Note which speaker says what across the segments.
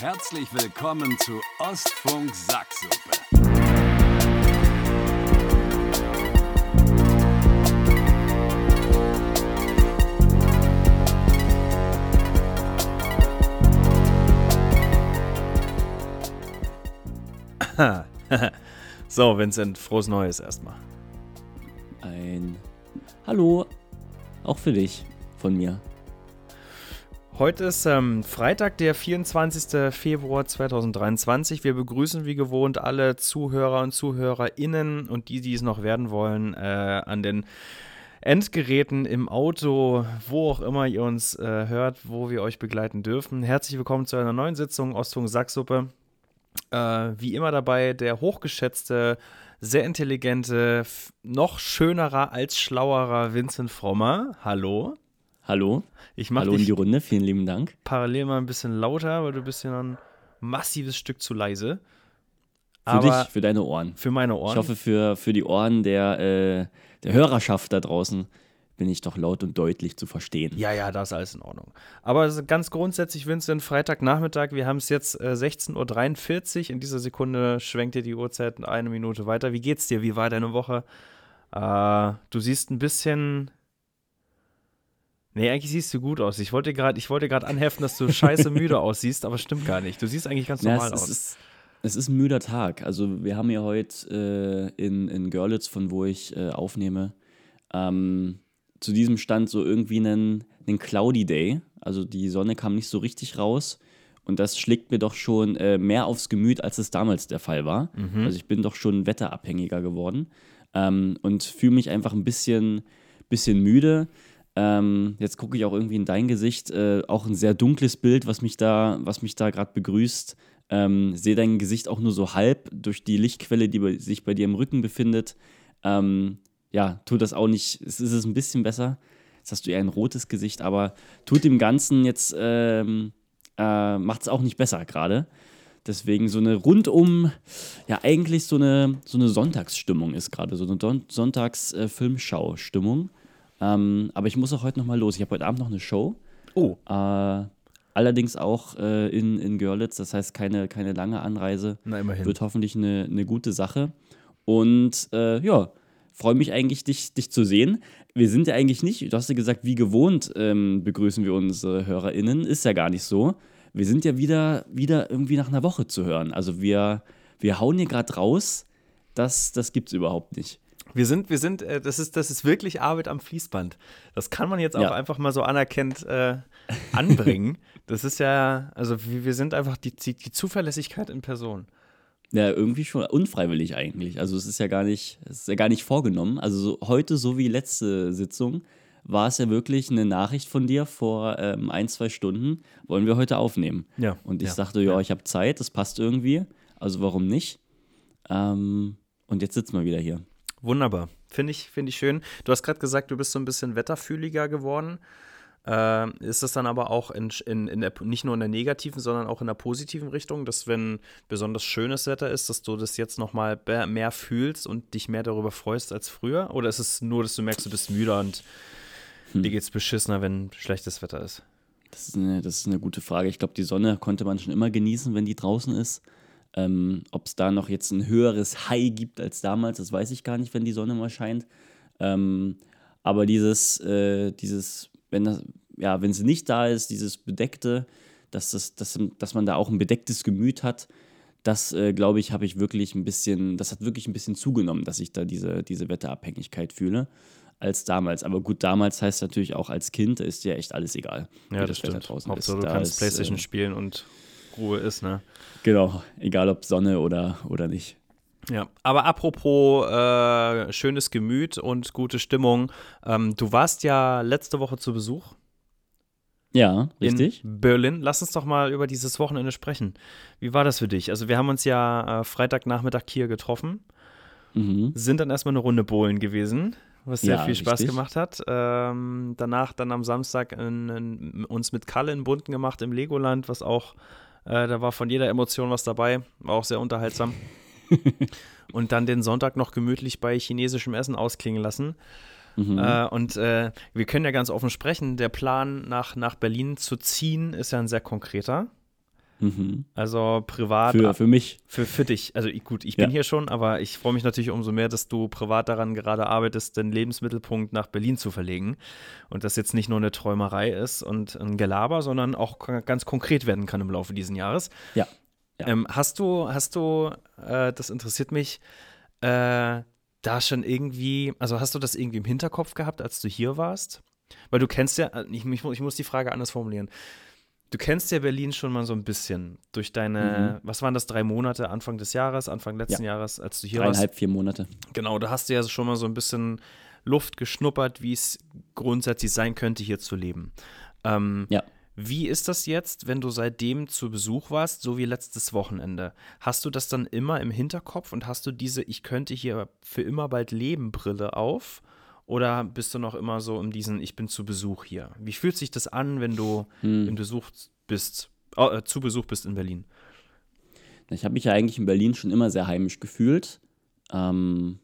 Speaker 1: Herzlich willkommen zu Ostfunk Sacksuppe.
Speaker 2: so, Vincent, frohes Neues erstmal.
Speaker 3: Ein Hallo, auch für dich von mir.
Speaker 2: Heute ist ähm, Freitag, der 24. Februar 2023. Wir begrüßen wie gewohnt alle Zuhörer und ZuhörerInnen und die, die es noch werden wollen, äh, an den Endgeräten im Auto, wo auch immer ihr uns äh, hört, wo wir euch begleiten dürfen. Herzlich willkommen zu einer neuen Sitzung Ostfunk Sacksuppe. Äh, wie immer dabei der hochgeschätzte, sehr intelligente, noch schönerer als schlauerer Vincent Frommer. Hallo.
Speaker 3: Hallo.
Speaker 2: Ich mach
Speaker 3: Hallo in die Runde, vielen lieben Dank.
Speaker 2: Parallel mal ein bisschen lauter, weil du bist ja ein massives Stück zu leise.
Speaker 3: Für dich, für deine Ohren.
Speaker 2: für meine Ohren.
Speaker 3: Ich hoffe, für, für die Ohren der, äh, der Hörerschaft da draußen bin ich doch laut und deutlich zu verstehen.
Speaker 2: Ja, ja, da ist alles in Ordnung. Aber ganz grundsätzlich, Vincent, Freitagnachmittag, wir haben es jetzt äh, 16.43 Uhr. In dieser Sekunde schwenkt dir die Uhrzeit eine Minute weiter. Wie geht's dir? Wie war deine Woche? Äh, du siehst ein bisschen. Nee, eigentlich siehst du gut aus. Ich wollte gerade wollte anheften, dass du scheiße müde aussiehst, aber stimmt gar nicht. Du siehst eigentlich ganz
Speaker 3: Ja,
Speaker 2: normal
Speaker 3: es,
Speaker 2: aus.
Speaker 3: ist, es ist ein müder Tag. Also wir haben ja heute äh, in, in Görlitz, von wo ich äh, aufnehme, ähm, zu diesem Stand so irgendwie einen, einen Cloudy Day. Also die Sonne kam nicht so richtig raus. Und das schlägt mir doch schon äh, mehr aufs Gemüt, als es damals der Fall war. Also ich bin doch schon wetterabhängiger geworden. Ähm, und fühle mich einfach ein bisschen, bisschen müde. Ähm, jetzt gucke ich auch irgendwie in dein Gesicht. Äh, auch ein sehr dunkles Bild, was mich da, was mich da gerade begrüßt. Ähm, sehe dein Gesicht auch nur so halb durch die Lichtquelle, die bei, sich bei dir im Rücken befindet. Ähm, ja, tut das auch nicht. Es ist es ein bisschen besser. Jetzt hast du eher ein rotes Gesicht, aber tut dem Ganzen jetzt, ähm, äh, macht es auch nicht besser gerade. Deswegen so eine rundum, ja, eigentlich so eine, so eine Sonntagsstimmung ist gerade, so eine Sonntags-Filmschau-Stimmung. Ähm, aber ich muss auch heute nochmal los. Ich habe heute Abend noch eine Show.
Speaker 2: oh,
Speaker 3: Äh, allerdings auch äh, in, in Görlitz, das heißt keine, keine lange Anreise.
Speaker 2: na immerhin.
Speaker 3: Wird hoffentlich eine, eine gute Sache. Und äh, ja, freue mich eigentlich, dich, dich zu sehen. Wir sind ja eigentlich nicht, du hast ja gesagt, wie gewohnt ähm, begrüßen wir unsere HörerInnen. Ist ja gar nicht so. Wir sind ja wieder, wieder irgendwie nach einer Woche zu hören. Also wir, wir hauen hier gerade raus. Das, das gibt es überhaupt nicht.
Speaker 2: Wir sind, wir sind, äh, das ist, das ist wirklich Arbeit am Fließband. Das kann man jetzt auch
Speaker 3: Ja.
Speaker 2: einfach mal so anerkennt äh, anbringen. das ist ja, also wir, sind einfach die, die, die Zuverlässigkeit in Person.
Speaker 3: Ja, irgendwie schon unfreiwillig eigentlich. Also es ist ja gar nicht, es ist ja gar nicht vorgenommen. Also so, heute, so wie letzte Sitzung, war es ja wirklich eine Nachricht von dir vor ähm, ein, zwei Stunden, wollen wir heute aufnehmen.
Speaker 2: Ja,
Speaker 3: Und ich
Speaker 2: ja,
Speaker 3: sagte, ja,
Speaker 2: ja.
Speaker 3: ich habe Zeit, das passt irgendwie. Also warum nicht? Ähm, und jetzt sitzen wir wieder hier.
Speaker 2: Wunderbar. Finde ich, finde ich schön. Du hast gerade gesagt, du bist so ein bisschen wetterfühliger geworden. Ähm, ist das dann aber auch in, in, in der, nicht nur in der negativen, sondern auch in der positiven Richtung, dass wenn besonders schönes Wetter ist, dass du das jetzt nochmal mehr fühlst und dich mehr darüber freust als früher? Oder ist es nur, dass du merkst, du bist müde und
Speaker 3: Hm.
Speaker 2: dir geht's beschissener, wenn schlechtes Wetter ist?
Speaker 3: Das ist eine, das ist eine gute Frage. Ich glaube, die Sonne konnte man schon immer genießen, wenn die draußen ist. Ähm, Ob es da noch jetzt ein höheres High gibt als damals, das weiß ich gar nicht, wenn die Sonne mal scheint. Ähm, aber dieses, äh, dieses, wenn das, ja, wenn sie nicht da ist, dieses Bedeckte, dass, das, dass, dass man da auch ein bedecktes Gemüt hat, das, äh, glaube ich, habe ich wirklich ein bisschen, das hat wirklich ein bisschen zugenommen, dass ich da diese, diese Wetterabhängigkeit fühle als damals. Aber gut, damals heißt natürlich auch als Kind, da ist dir echt alles egal.
Speaker 2: Ja, das
Speaker 3: Wetter
Speaker 2: stimmt.
Speaker 3: draußen
Speaker 2: Hauptsache,
Speaker 3: ist.
Speaker 2: du
Speaker 3: Da
Speaker 2: kannst
Speaker 3: ist,
Speaker 2: Playstation
Speaker 3: äh,
Speaker 2: spielen und Ruhe ist, ne?
Speaker 3: Genau, egal ob Sonne oder, oder nicht.
Speaker 2: Ja, aber apropos äh, schönes Gemüt und gute Stimmung, ähm, du warst ja letzte Woche zu Besuch
Speaker 3: Ja, richtig.
Speaker 2: in Berlin. Lass uns doch mal über dieses Wochenende sprechen. Wie war das für dich? Also wir haben uns ja äh, Freitagnachmittag hier getroffen,
Speaker 3: Mhm.
Speaker 2: sind dann erstmal eine Runde bowlen gewesen, was sehr
Speaker 3: Ja,
Speaker 2: viel Spaß
Speaker 3: richtig.
Speaker 2: gemacht hat. Ähm, danach dann am Samstag in, in, uns mit Kalle in Bunten gemacht im Legoland, was auch, äh, da war von jeder Emotion was dabei, war auch sehr unterhaltsam. und dann den Sonntag noch gemütlich bei chinesischem Essen ausklingen lassen.
Speaker 3: Mhm.
Speaker 2: Äh, und äh, wir können ja ganz offen sprechen, der Plan nach, nach Berlin zu ziehen ist ja ein sehr konkreter.
Speaker 3: Mhm.
Speaker 2: Also privat.
Speaker 3: Für, für mich.
Speaker 2: Für, für dich. Also gut, ich bin
Speaker 3: Ja.
Speaker 2: hier schon, aber ich freue mich natürlich umso mehr, dass du privat daran gerade arbeitest, den Lebensmittelpunkt nach Berlin zu verlegen. Und das jetzt nicht nur eine Träumerei ist und ein Gelaber, sondern auch ganz konkret werden kann im Laufe dieses Jahres.
Speaker 3: Ja. Ja.
Speaker 2: Ähm, hast du, hast du, äh, das interessiert mich, äh, da schon irgendwie, also hast du das irgendwie im Hinterkopf gehabt, als du hier warst? Weil du kennst ja, äh, ich, ich muss die Frage anders formulieren. Du kennst ja Berlin schon mal so ein bisschen durch deine, was waren das, drei Monate Anfang des Jahres, Anfang letzten Jahres, als du hier warst?
Speaker 3: Dreieinhalb, vier Monate.
Speaker 2: Genau, da hast du ja schon mal so ein bisschen Luft geschnuppert, wie es grundsätzlich sein könnte, hier zu leben. Ähm,
Speaker 3: Ja.
Speaker 2: Wie ist das jetzt, wenn du seitdem zu Besuch warst, so wie letztes Wochenende? Hast du das dann immer im Hinterkopf und hast du diese Ich könnte hier für immer bald leben Brille auf? Oder bist du noch immer so in diesen Ich bin zu Besuch hier? Wie fühlt sich das an, wenn du
Speaker 3: Hm.
Speaker 2: in Besuch bist, äh, zu Besuch bist in Berlin?
Speaker 3: Ich habe mich ja eigentlich in Berlin schon immer sehr heimisch gefühlt. Ähm,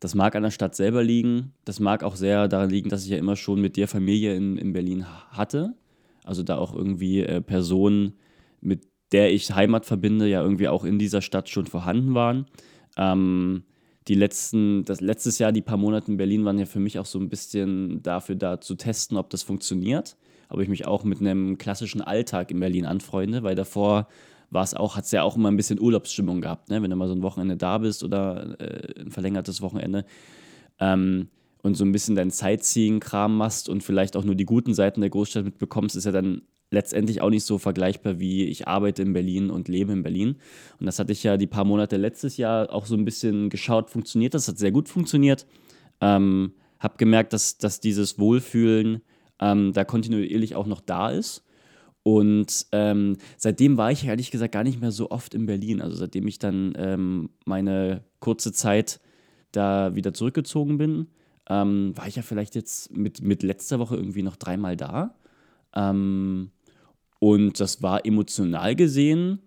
Speaker 3: das mag an der Stadt selber liegen. Das mag auch sehr daran liegen, dass ich ja immer schon mit der Familie in, in Berlin hatte. Also da auch irgendwie äh, Personen, mit der ich Heimat verbinde, ja irgendwie auch in dieser Stadt schon vorhanden waren. Ähm, die letzten, das letztes Jahr, die paar Monate in Berlin waren ja für mich auch so ein bisschen dafür da zu testen, ob das funktioniert. Ob ich mich auch mit einem klassischen Alltag in Berlin anfreunde, weil davor war es auch, hat es ja auch immer ein bisschen Urlaubsstimmung gehabt, ne? wenn du mal so ein Wochenende da bist oder äh, ein verlängertes Wochenende ähm, und so ein bisschen dein Sightseeing-Kram machst und vielleicht auch nur die guten Seiten der Großstadt mitbekommst, ist ja dann letztendlich auch nicht so vergleichbar wie ich arbeite in Berlin und lebe in Berlin. Und das hatte ich ja die paar Monate letztes Jahr auch so ein bisschen geschaut, funktioniert das, hat sehr gut funktioniert. Ähm, hab gemerkt, dass, dass dieses Wohlfühlen ähm, da kontinuierlich auch noch da ist. Und ähm, seitdem war ich ehrlich gesagt gar nicht mehr so oft in Berlin. Also seitdem ich dann ähm, meine kurze Zeit da wieder zurückgezogen bin, ähm, war ich ja vielleicht jetzt mit, mit letzter Woche irgendwie noch dreimal da. Ähm, und das war emotional gesehen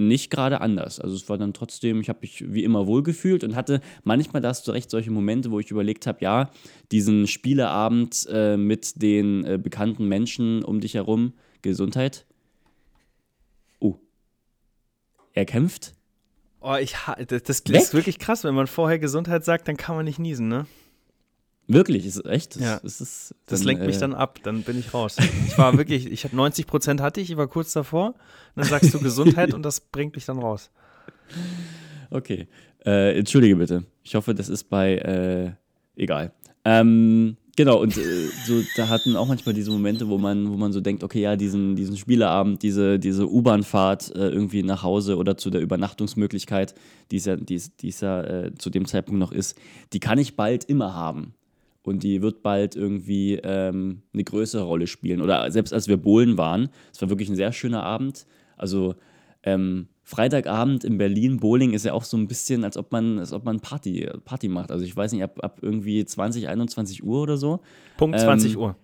Speaker 3: nicht gerade anders. Also es war dann trotzdem, ich habe mich wie immer wohlgefühlt und hatte manchmal, da hast du recht, solche Momente, wo ich überlegt habe, ja, diesen Spieleabend äh, mit den äh, bekannten Menschen um dich herum, Gesundheit. Oh. Er kämpft?
Speaker 2: Oh, ich, das, das ist wirklich krass, wenn man vorher Gesundheit sagt, dann kann man nicht niesen, ne?
Speaker 3: Wirklich, ist echt? Das,
Speaker 2: Ja.
Speaker 3: ist, ist,
Speaker 2: Das
Speaker 3: dann,
Speaker 2: lenkt mich
Speaker 3: äh,
Speaker 2: dann ab, dann bin ich raus. Ich war wirklich, ich habe 90 Prozent hatte ich, ich war kurz davor. Und dann sagst du Gesundheit und das bringt mich dann raus.
Speaker 3: Okay. Äh, entschuldige bitte. Ich hoffe, das ist bei, äh, egal. Ähm, genau, und äh, so, da hatten auch manchmal diese Momente, wo man, wo man so denkt, okay, ja, diesen, diesen Spieleabend, diese, diese U-Bahn-Fahrt äh, irgendwie nach Hause oder zu der Übernachtungsmöglichkeit, die es ja, die die es ja äh, zu dem Zeitpunkt noch ist, die kann ich bald immer haben. Und die wird bald irgendwie ähm, eine größere Rolle spielen. Oder selbst als wir bowlen waren, es war wirklich ein sehr schöner Abend. Also ähm, Freitagabend in Berlin, Bowling ist ja auch so ein bisschen, als ob man, als ob man Party, Party macht. Also ich weiß nicht, ab, ab irgendwie 20, 21 Uhr oder so.
Speaker 2: Punkt
Speaker 3: Ähm,
Speaker 2: 20 Uhr.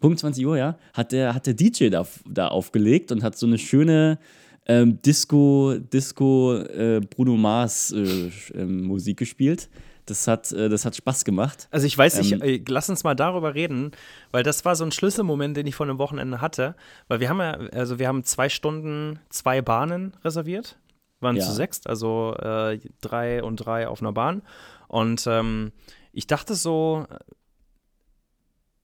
Speaker 3: Punkt 20 Uhr, ja, hat der, hat der DJ da, da aufgelegt und hat so eine schöne ähm, Disco, Disco äh, Bruno Mars äh, ähm, Musik gespielt. Das hat, äh, das hat Spaß gemacht.
Speaker 2: Also ich weiß nicht,
Speaker 3: ähm,
Speaker 2: äh, lass uns mal darüber reden, weil das war so ein Schlüsselmoment, den ich vor einem Wochenende hatte. Weil wir haben ja, also wir haben zwei Stunden, zwei Bahnen reserviert. Waren
Speaker 3: Ja.
Speaker 2: zu sechst, also äh, drei und drei auf einer Bahn. Und ähm, ich dachte so,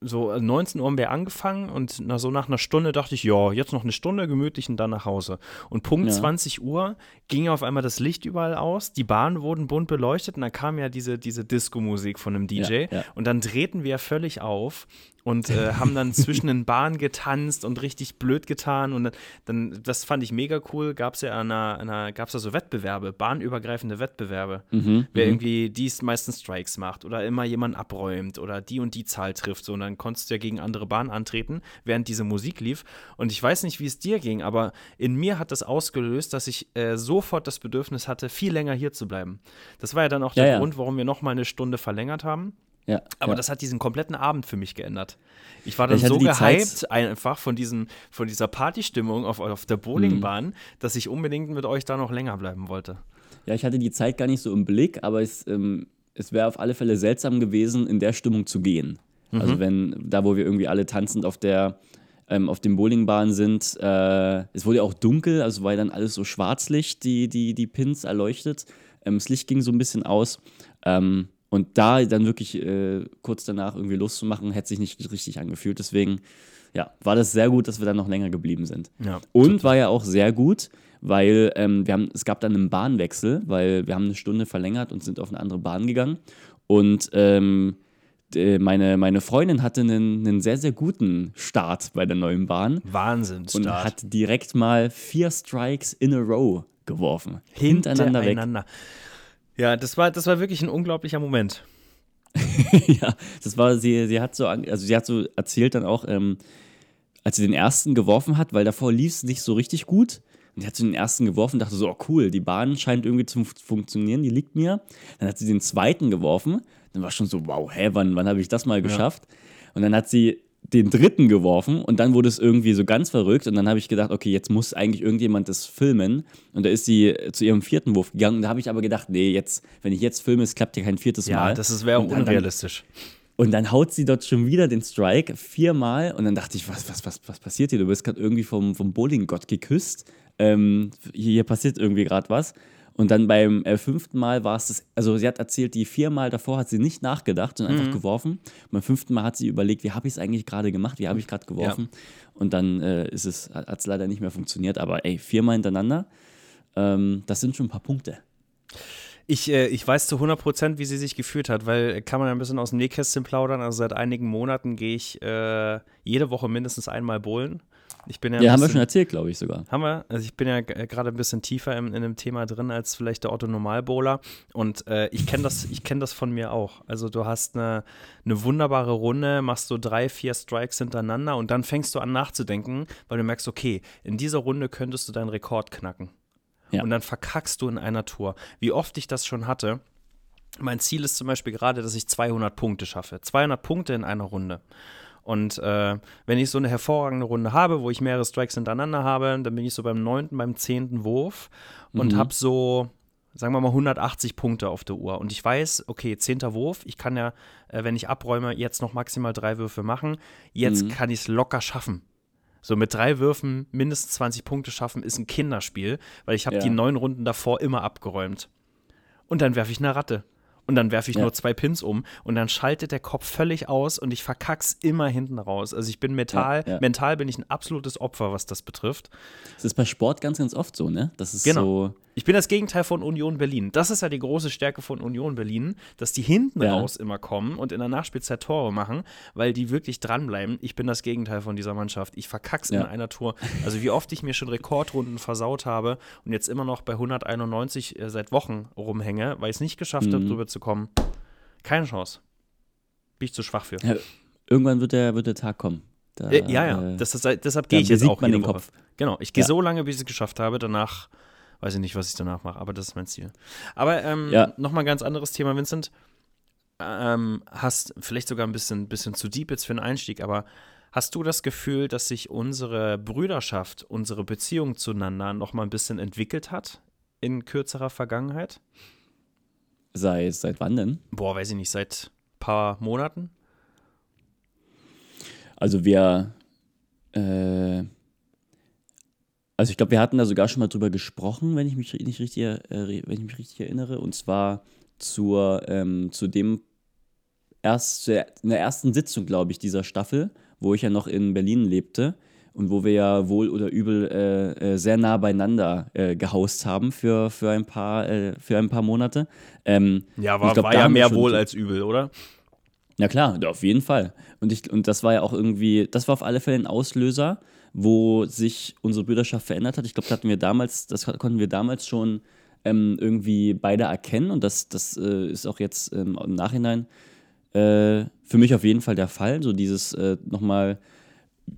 Speaker 2: so 19 Uhr haben wir angefangen und na, so nach einer Stunde dachte ich, ja, jetzt noch eine Stunde gemütlich und dann nach Hause. Und Punkt
Speaker 3: Ja.
Speaker 2: 20 Uhr ging auf einmal das Licht überall aus, die Bahnen wurden bunt beleuchtet und dann kam ja diese, diese Disco-Musik von einem DJ
Speaker 3: Ja, ja.
Speaker 2: und dann drehten wir völlig auf und äh, haben dann zwischen den Bahnen getanzt und richtig blöd getan und dann, das fand ich mega cool, gab es ja an einer, einer gab es ja so Wettbewerbe, bahnübergreifende Wettbewerbe.
Speaker 3: Mhm,
Speaker 2: Wer irgendwie dies meistens Strikes macht oder immer jemanden abräumt oder die und die Zahl trifft, so und dann konntest du ja gegen andere Bahnen antreten, während diese Musik lief. Und ich weiß nicht, wie es dir ging, aber in mir hat das ausgelöst, dass ich äh, sofort das Bedürfnis hatte, viel länger hier zu bleiben. Das war ja dann auch
Speaker 3: Ja,
Speaker 2: der
Speaker 3: ja.
Speaker 2: Grund, warum wir noch mal eine Stunde verlängert haben.
Speaker 3: Ja,
Speaker 2: Aber
Speaker 3: ja.
Speaker 2: das hat diesen kompletten Abend für mich geändert. Ich war dann
Speaker 3: Ich
Speaker 2: so gehypt
Speaker 3: Zeit-
Speaker 2: einfach von, diesen, von dieser Partystimmung auf, auf der Bowlingbahn, dass ich unbedingt mit euch da noch länger bleiben wollte.
Speaker 3: Ja, ich hatte die Zeit gar nicht so im Blick, aber es, ähm, es wäre auf alle Fälle seltsam gewesen, in der Stimmung zu gehen. Also wenn, da wo wir irgendwie alle tanzend auf der, ähm, auf den Bowlingbahnen sind. Äh, es wurde ja auch dunkel, also war dann alles so Schwarzlicht, die, die, die Pins erleuchtet. Ähm, das Licht ging so ein bisschen aus. Ähm, und da dann wirklich äh, kurz danach irgendwie loszumachen, hätte sich nicht richtig angefühlt. Deswegen, ja, war das sehr gut, dass wir dann noch länger geblieben sind.
Speaker 2: Ja,
Speaker 3: Und war ja auch sehr gut, weil ähm, wir haben, es gab dann einen Bahnwechsel, weil wir haben eine Stunde verlängert und sind auf eine andere Bahn gegangen. Und ähm, meine, meine Freundin hatte einen, einen sehr, sehr guten Start bei der neuen Bahn
Speaker 2: Wahnsinn.
Speaker 3: und hat direkt mal vier Strikes in a row geworfen. Hintereinander weg.
Speaker 2: Ja, das war, das war wirklich ein unglaublicher Moment.
Speaker 3: ja, das war, sie, sie hat so, also sie hat so erzählt dann auch, ähm, als sie den ersten geworfen hat, weil davor lief es nicht so richtig gut. Und die hat so den ersten geworfen, dachte so, oh cool, die Bahn scheint irgendwie zu fun- funktionieren, die liegt mir. Dann hat sie den zweiten geworfen, dann war schon so, wow, hä, wann, wann habe ich das mal geschafft? Und dann hat sie den dritten geworfen und dann wurde es irgendwie so ganz verrückt und dann habe ich gedacht, okay, jetzt muss eigentlich irgendjemand das filmen und da ist sie äh, zu ihrem vierten Wurf gegangen und da habe ich aber gedacht, nee, jetzt, wenn ich jetzt filme, es klappt ja kein viertes
Speaker 2: Ja,
Speaker 3: Mal.
Speaker 2: das ist- wäre auch
Speaker 3: Und dann-
Speaker 2: unrealistisch.
Speaker 3: und dann haut sie dort schon wieder den Strike viermal und dann dachte ich, was, was, was, was passiert hier? Du bist gerade irgendwie vom, vom Bowling-Gott geküsst. Ähm, hier, hier passiert irgendwie gerade was. Und dann beim äh, fünften Mal war es das, also sie hat erzählt, die viermal davor hat sie nicht nachgedacht, sondern einfach geworfen. Und beim fünften Mal hat sie überlegt, wie habe ich es eigentlich gerade gemacht, wie habe ich gerade geworfen. Und dann äh, ist es, hat es leider nicht mehr funktioniert. Aber ey, viermal hintereinander, ähm, das sind schon ein paar Punkte.
Speaker 2: Ich, äh, ich weiß zu 100 Prozent, wie sie sich gefühlt hat, weil äh, kann man ja ein bisschen aus dem Nähkästchen plaudern. Also seit einigen Monaten gehe ich äh, jede Woche mindestens einmal bowlen. Ich bin ja,
Speaker 3: Ja, haben wir
Speaker 2: bisschen-
Speaker 3: schon erzählt, glaube ich sogar.
Speaker 2: Haben wir? Also ich bin ja g- gerade ein bisschen tiefer im, in dem Thema drin als vielleicht der Otto Normalbowler und äh, ich kenne das, ich kenn das von mir auch. Also du hast eine, eine wunderbare Runde, machst so drei, vier Strikes hintereinander und dann fängst du an nachzudenken, weil du merkst, okay, in dieser Runde könntest du deinen Rekord knacken.
Speaker 3: Ja.
Speaker 2: Und dann verkackst du in einer Tour. Wie oft ich das schon hatte. Mein Ziel ist zum Beispiel gerade, dass ich 200 Punkte schaffe. 200 Punkte in einer Runde. Und äh, wenn ich so eine hervorragende Runde habe, wo ich mehrere Strikes hintereinander habe, dann bin ich so beim neunten, beim zehnten Wurf und
Speaker 3: Mhm.
Speaker 2: habe so, sagen wir mal, 180 Punkte auf der Uhr. Und ich weiß, okay, zehnter Wurf, ich kann ja, äh, wenn ich abräume, jetzt noch maximal drei Würfe machen. Jetzt
Speaker 3: Mhm.
Speaker 2: kann ich es locker schaffen. So mit drei Würfen mindestens 20 Punkte schaffen, ist ein Kinderspiel, weil ich habe
Speaker 3: Ja.
Speaker 2: die neun Runden davor immer abgeräumt. Und dann werfe ich eine Ratte. Und dann werfe ich
Speaker 3: Ja.
Speaker 2: nur zwei Pins um und dann schaltet der Kopf völlig aus und ich verkack's immer hinten raus. Also ich bin mental,
Speaker 3: Ja, ja.
Speaker 2: mental bin ich ein absolutes Opfer, was das betrifft.
Speaker 3: Das ist bei Sport ganz, ganz oft so, ne? Das ist
Speaker 2: Genau.
Speaker 3: so.
Speaker 2: Ich bin das Gegenteil von Union Berlin. Das ist ja die große Stärke von Union Berlin, dass die hinten
Speaker 3: Ja.
Speaker 2: raus immer kommen und in der Nachspielzeit Tore machen, weil die wirklich dranbleiben. Ich bin das Gegenteil von dieser Mannschaft. Ich verkack's in
Speaker 3: Ja.
Speaker 2: einer Tour. Also wie oft ich mir schon Rekordrunden versaut habe und jetzt immer noch bei 191 äh, seit Wochen rumhänge, weil ich es nicht geschafft
Speaker 3: Mhm.
Speaker 2: habe, drüber zu kommen. Keine Chance. Bin ich zu schwach für.
Speaker 3: Ja, irgendwann wird der, wird der Tag kommen. Da,
Speaker 2: Äh, ja, ja.
Speaker 3: äh,
Speaker 2: Das ist, deshalb gehe ich jetzt auch jede
Speaker 3: den
Speaker 2: Woche.
Speaker 3: Kopf.
Speaker 2: Genau. Ich gehe so lange, bis ich es geschafft habe. Danach weiß ich nicht, was ich danach mache, aber das ist mein Ziel. Aber ähm,
Speaker 3: Ja.
Speaker 2: nochmal ein ganz anderes Thema, Vincent. Ähm, hast vielleicht sogar ein bisschen, bisschen zu deep jetzt für einen Einstieg, aber hast du das Gefühl, dass sich unsere Brüderschaft, unsere Beziehung zueinander nochmal ein bisschen entwickelt hat in kürzerer Vergangenheit?
Speaker 3: Seit, seit wann denn?
Speaker 2: Boah, weiß ich nicht, seit ein paar Monaten?
Speaker 3: Also wir, äh, also ich glaube, wir hatten da sogar schon mal drüber gesprochen, wenn ich mich nicht richtig, äh, wenn ich mich richtig erinnere, und zwar zur, ähm, zu dem erst, in der ersten Sitzung, glaube ich, dieser Staffel, wo ich ja noch in Berlin lebte und wo wir ja wohl oder übel äh, äh, sehr nah beieinander äh, gehaust haben für, für, ein, paar, äh, für ein paar Monate. Ähm,
Speaker 2: Ja,
Speaker 3: war- glaub, war ja mehr wohl
Speaker 2: als übel, oder?
Speaker 3: na klar, auf jeden Fall. Und, ich, und das war ja auch irgendwie, das war auf alle Fälle ein Auslöser, wo sich unsere Brüderschaft verändert hat. Ich glaube, das hatten wir damals, das konnten wir damals schon ähm, irgendwie beide erkennen und das, das äh, ist auch jetzt ähm, im Nachhinein äh, für mich auf jeden Fall der Fall. So dieses äh, nochmal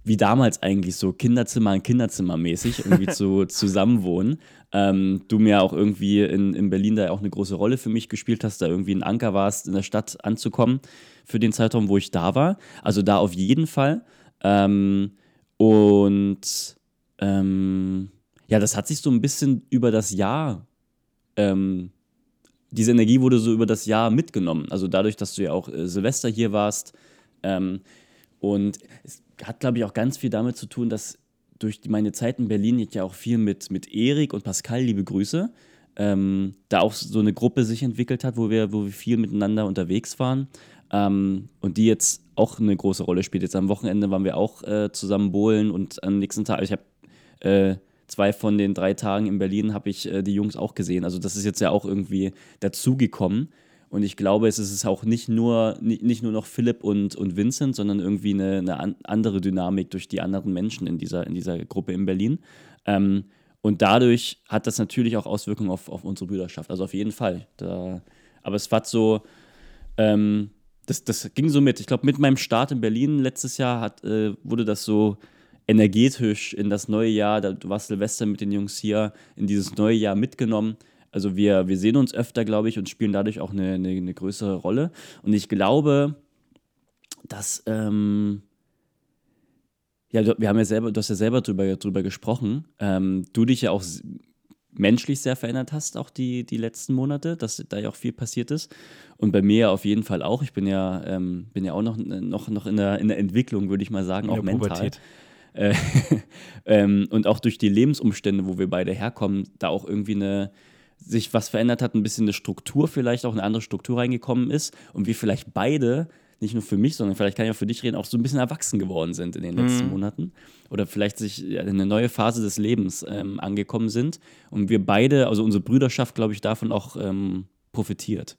Speaker 3: wie damals eigentlich so Kinderzimmer an Kinderzimmer mäßig irgendwie zu zusammenwohnen. Ähm, du mir auch irgendwie in, in Berlin da auch eine große Rolle für mich gespielt hast, da irgendwie ein Anker warst, in der Stadt anzukommen für den Zeitraum, wo ich da war. Also da auf jeden Fall. Ähm, und ähm, ja, das hat sich so ein bisschen über das Jahr, ähm, diese Energie wurde so über das Jahr mitgenommen. Also dadurch, dass du ja auch äh, Silvester hier warst, ähm, Und es hat, glaube ich, auch ganz viel damit zu tun, dass durch meine Zeit in Berlin ich ja auch viel mit, mit Erik und Pascal, liebe Grüße, ähm, da auch so eine Gruppe sich entwickelt hat, wo wir, wo wir viel miteinander unterwegs waren. Ähm, und die jetzt auch eine große Rolle spielt. Jetzt am Wochenende waren wir auch äh, zusammen bowlen und am nächsten Tag, ich habe äh, zwei von den drei Tagen in Berlin, habe ich äh, die Jungs auch gesehen. Also das ist jetzt ja auch irgendwie dazugekommen. Und ich glaube, es ist auch nicht nur, nicht, nur noch Philipp und, und Vincent, sondern irgendwie eine, eine andere Dynamik durch die anderen Menschen in dieser, in dieser Gruppe in Berlin. Ähm, und dadurch hat das natürlich auch Auswirkungen auf, auf unsere Brüderschaft. Also auf jeden Fall. Da, aber es war so, ähm, das, das ging so mit. Ich glaube, mit meinem Start in Berlin letztes Jahr hat, äh, wurde das so energetisch in das neue Jahr. Da, du warst Silvester mit den Jungs hier in dieses neue Jahr mitgenommen. Also wir, wir sehen uns öfter, glaube ich, und spielen dadurch auch eine, eine, eine größere Rolle. Und ich glaube, dass ähm, ja, wir haben ja selber, du hast ja selber drüber, drüber gesprochen, ähm, du dich ja auch menschlich sehr verändert hast, auch die, die letzten Monate, dass da ja auch viel passiert ist. Und bei mir auf jeden Fall auch. Ich bin ja, ähm, bin ja auch noch, noch, noch in, der, in der Entwicklung, würde ich mal sagen, auch mental. Äh, ähm, und auch durch die Lebensumstände, wo wir beide herkommen, da auch irgendwie eine sich was verändert hat, ein bisschen eine Struktur vielleicht auch eine andere Struktur reingekommen ist und wir vielleicht beide nicht nur für mich, sondern vielleicht kann ich auch für dich reden, auch so ein bisschen erwachsen geworden sind in den letzten mhm. Monaten. Oder vielleicht sich in eine neue Phase des Lebens ähm, angekommen sind. Und wir beide, also unsere Brüderschaft, glaube ich, davon auch ähm, profitiert.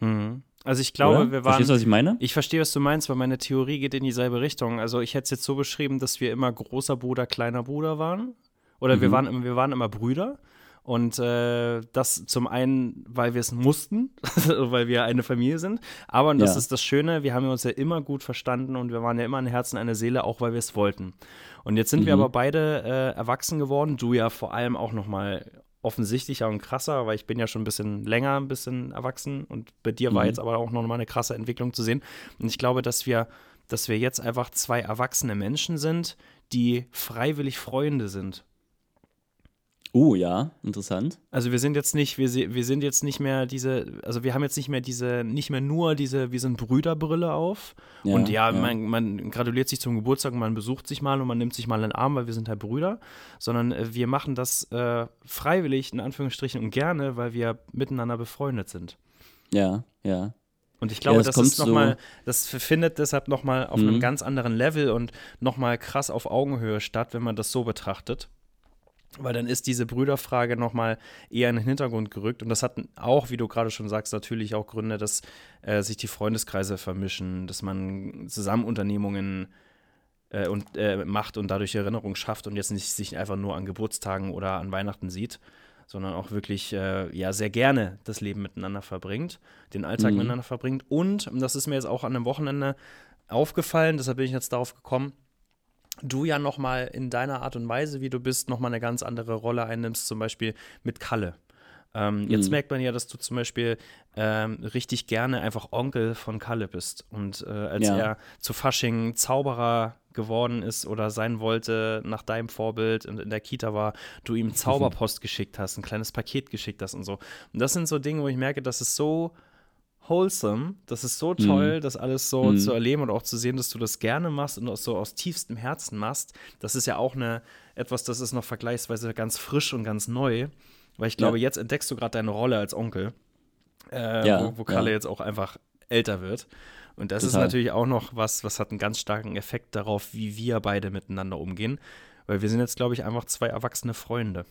Speaker 2: Mhm. Also ich glaube,
Speaker 3: Oder?
Speaker 2: wir waren.
Speaker 3: Verstehst du, was ich meine?
Speaker 2: Ich verstehe, was du meinst, weil meine Theorie geht in dieselbe Richtung. Also ich hätte es jetzt so beschrieben, dass wir immer großer Bruder, kleiner Bruder waren. Oder mhm. wir, waren, wir waren immer Brüder. Und äh, das zum einen, weil wir es mussten, weil wir eine Familie sind. Aber, und das ja. ist das Schöne, wir haben uns ja immer gut verstanden und wir waren ja immer ein Herzen, eine Seele, auch weil wir es wollten. Und jetzt sind mhm. wir aber beide äh, erwachsen geworden. Du ja vor allem auch noch mal offensichtlicher und krasser, weil ich bin ja schon ein bisschen länger ein bisschen erwachsen und bei dir war mhm. jetzt aber auch noch mal eine krasse Entwicklung zu sehen. Und ich glaube, dass wir, dass wir jetzt einfach zwei erwachsene Menschen sind, die freiwillig Freunde sind.
Speaker 3: Oh ja, interessant.
Speaker 2: Also wir sind jetzt nicht, wir, wir sind jetzt nicht mehr diese, also wir haben jetzt nicht mehr diese, nicht mehr nur diese, wir sind Brüderbrille auf. Ja, und ja, ja. Man, man, gratuliert sich zum Geburtstag und man besucht sich mal und man nimmt sich mal in den Arm, weil wir sind halt Brüder. Sondern äh, wir machen das äh, freiwillig, in Anführungsstrichen, und gerne, weil wir miteinander befreundet sind.
Speaker 3: Ja, ja.
Speaker 2: Und ich glaube, ja, das, das ist noch so mal, das findet deshalb nochmal auf mhm. einem ganz anderen Level und nochmal krass auf Augenhöhe statt, wenn man das so betrachtet. Weil dann ist diese Brüderfrage nochmal eher in den Hintergrund gerückt. Und das hat auch, wie du gerade schon sagst, natürlich auch Gründe, dass äh, sich die Freundeskreise vermischen, dass man Zusammenunternehmungen äh, und, äh, macht und dadurch Erinnerungen schafft und jetzt nicht sich einfach nur an Geburtstagen oder an Weihnachten sieht, sondern auch wirklich äh, ja sehr gerne das Leben miteinander verbringt, den Alltag mhm. miteinander verbringt. Und, und das ist mir jetzt auch an einem Wochenende aufgefallen, deshalb bin ich jetzt darauf gekommen, du ja nochmal in deiner Art und Weise, wie du bist, nochmal eine ganz andere Rolle einnimmst, zum Beispiel mit Kalle. Ähm, jetzt mhm. merkt man ja, dass du zum Beispiel ähm, richtig gerne einfach Onkel von Kalle bist. Und äh, als ja. er zu Fasching Zauberer geworden ist oder sein wollte, nach deinem Vorbild und in der Kita war, du ihm Zauberpost geschickt hast, ein kleines Paket geschickt hast und so. Und das sind so Dinge, wo ich merke, dass es so wholesome. Das ist so toll, mhm. das alles so mhm. zu erleben und auch zu sehen, dass du das gerne machst und auch so aus tiefstem Herzen machst. Das ist ja auch eine, etwas, das ist noch vergleichsweise ganz frisch und ganz neu. Weil ich glaube, ja. jetzt entdeckst du gerade deine Rolle als Onkel, äh, ja, wo, wo Kalle ja. jetzt auch einfach älter wird. Und das Total. ist natürlich auch noch was, was hat einen ganz starken Effekt darauf, wie wir beide miteinander umgehen. Weil wir sind jetzt, glaube ich, einfach zwei erwachsene Freunde.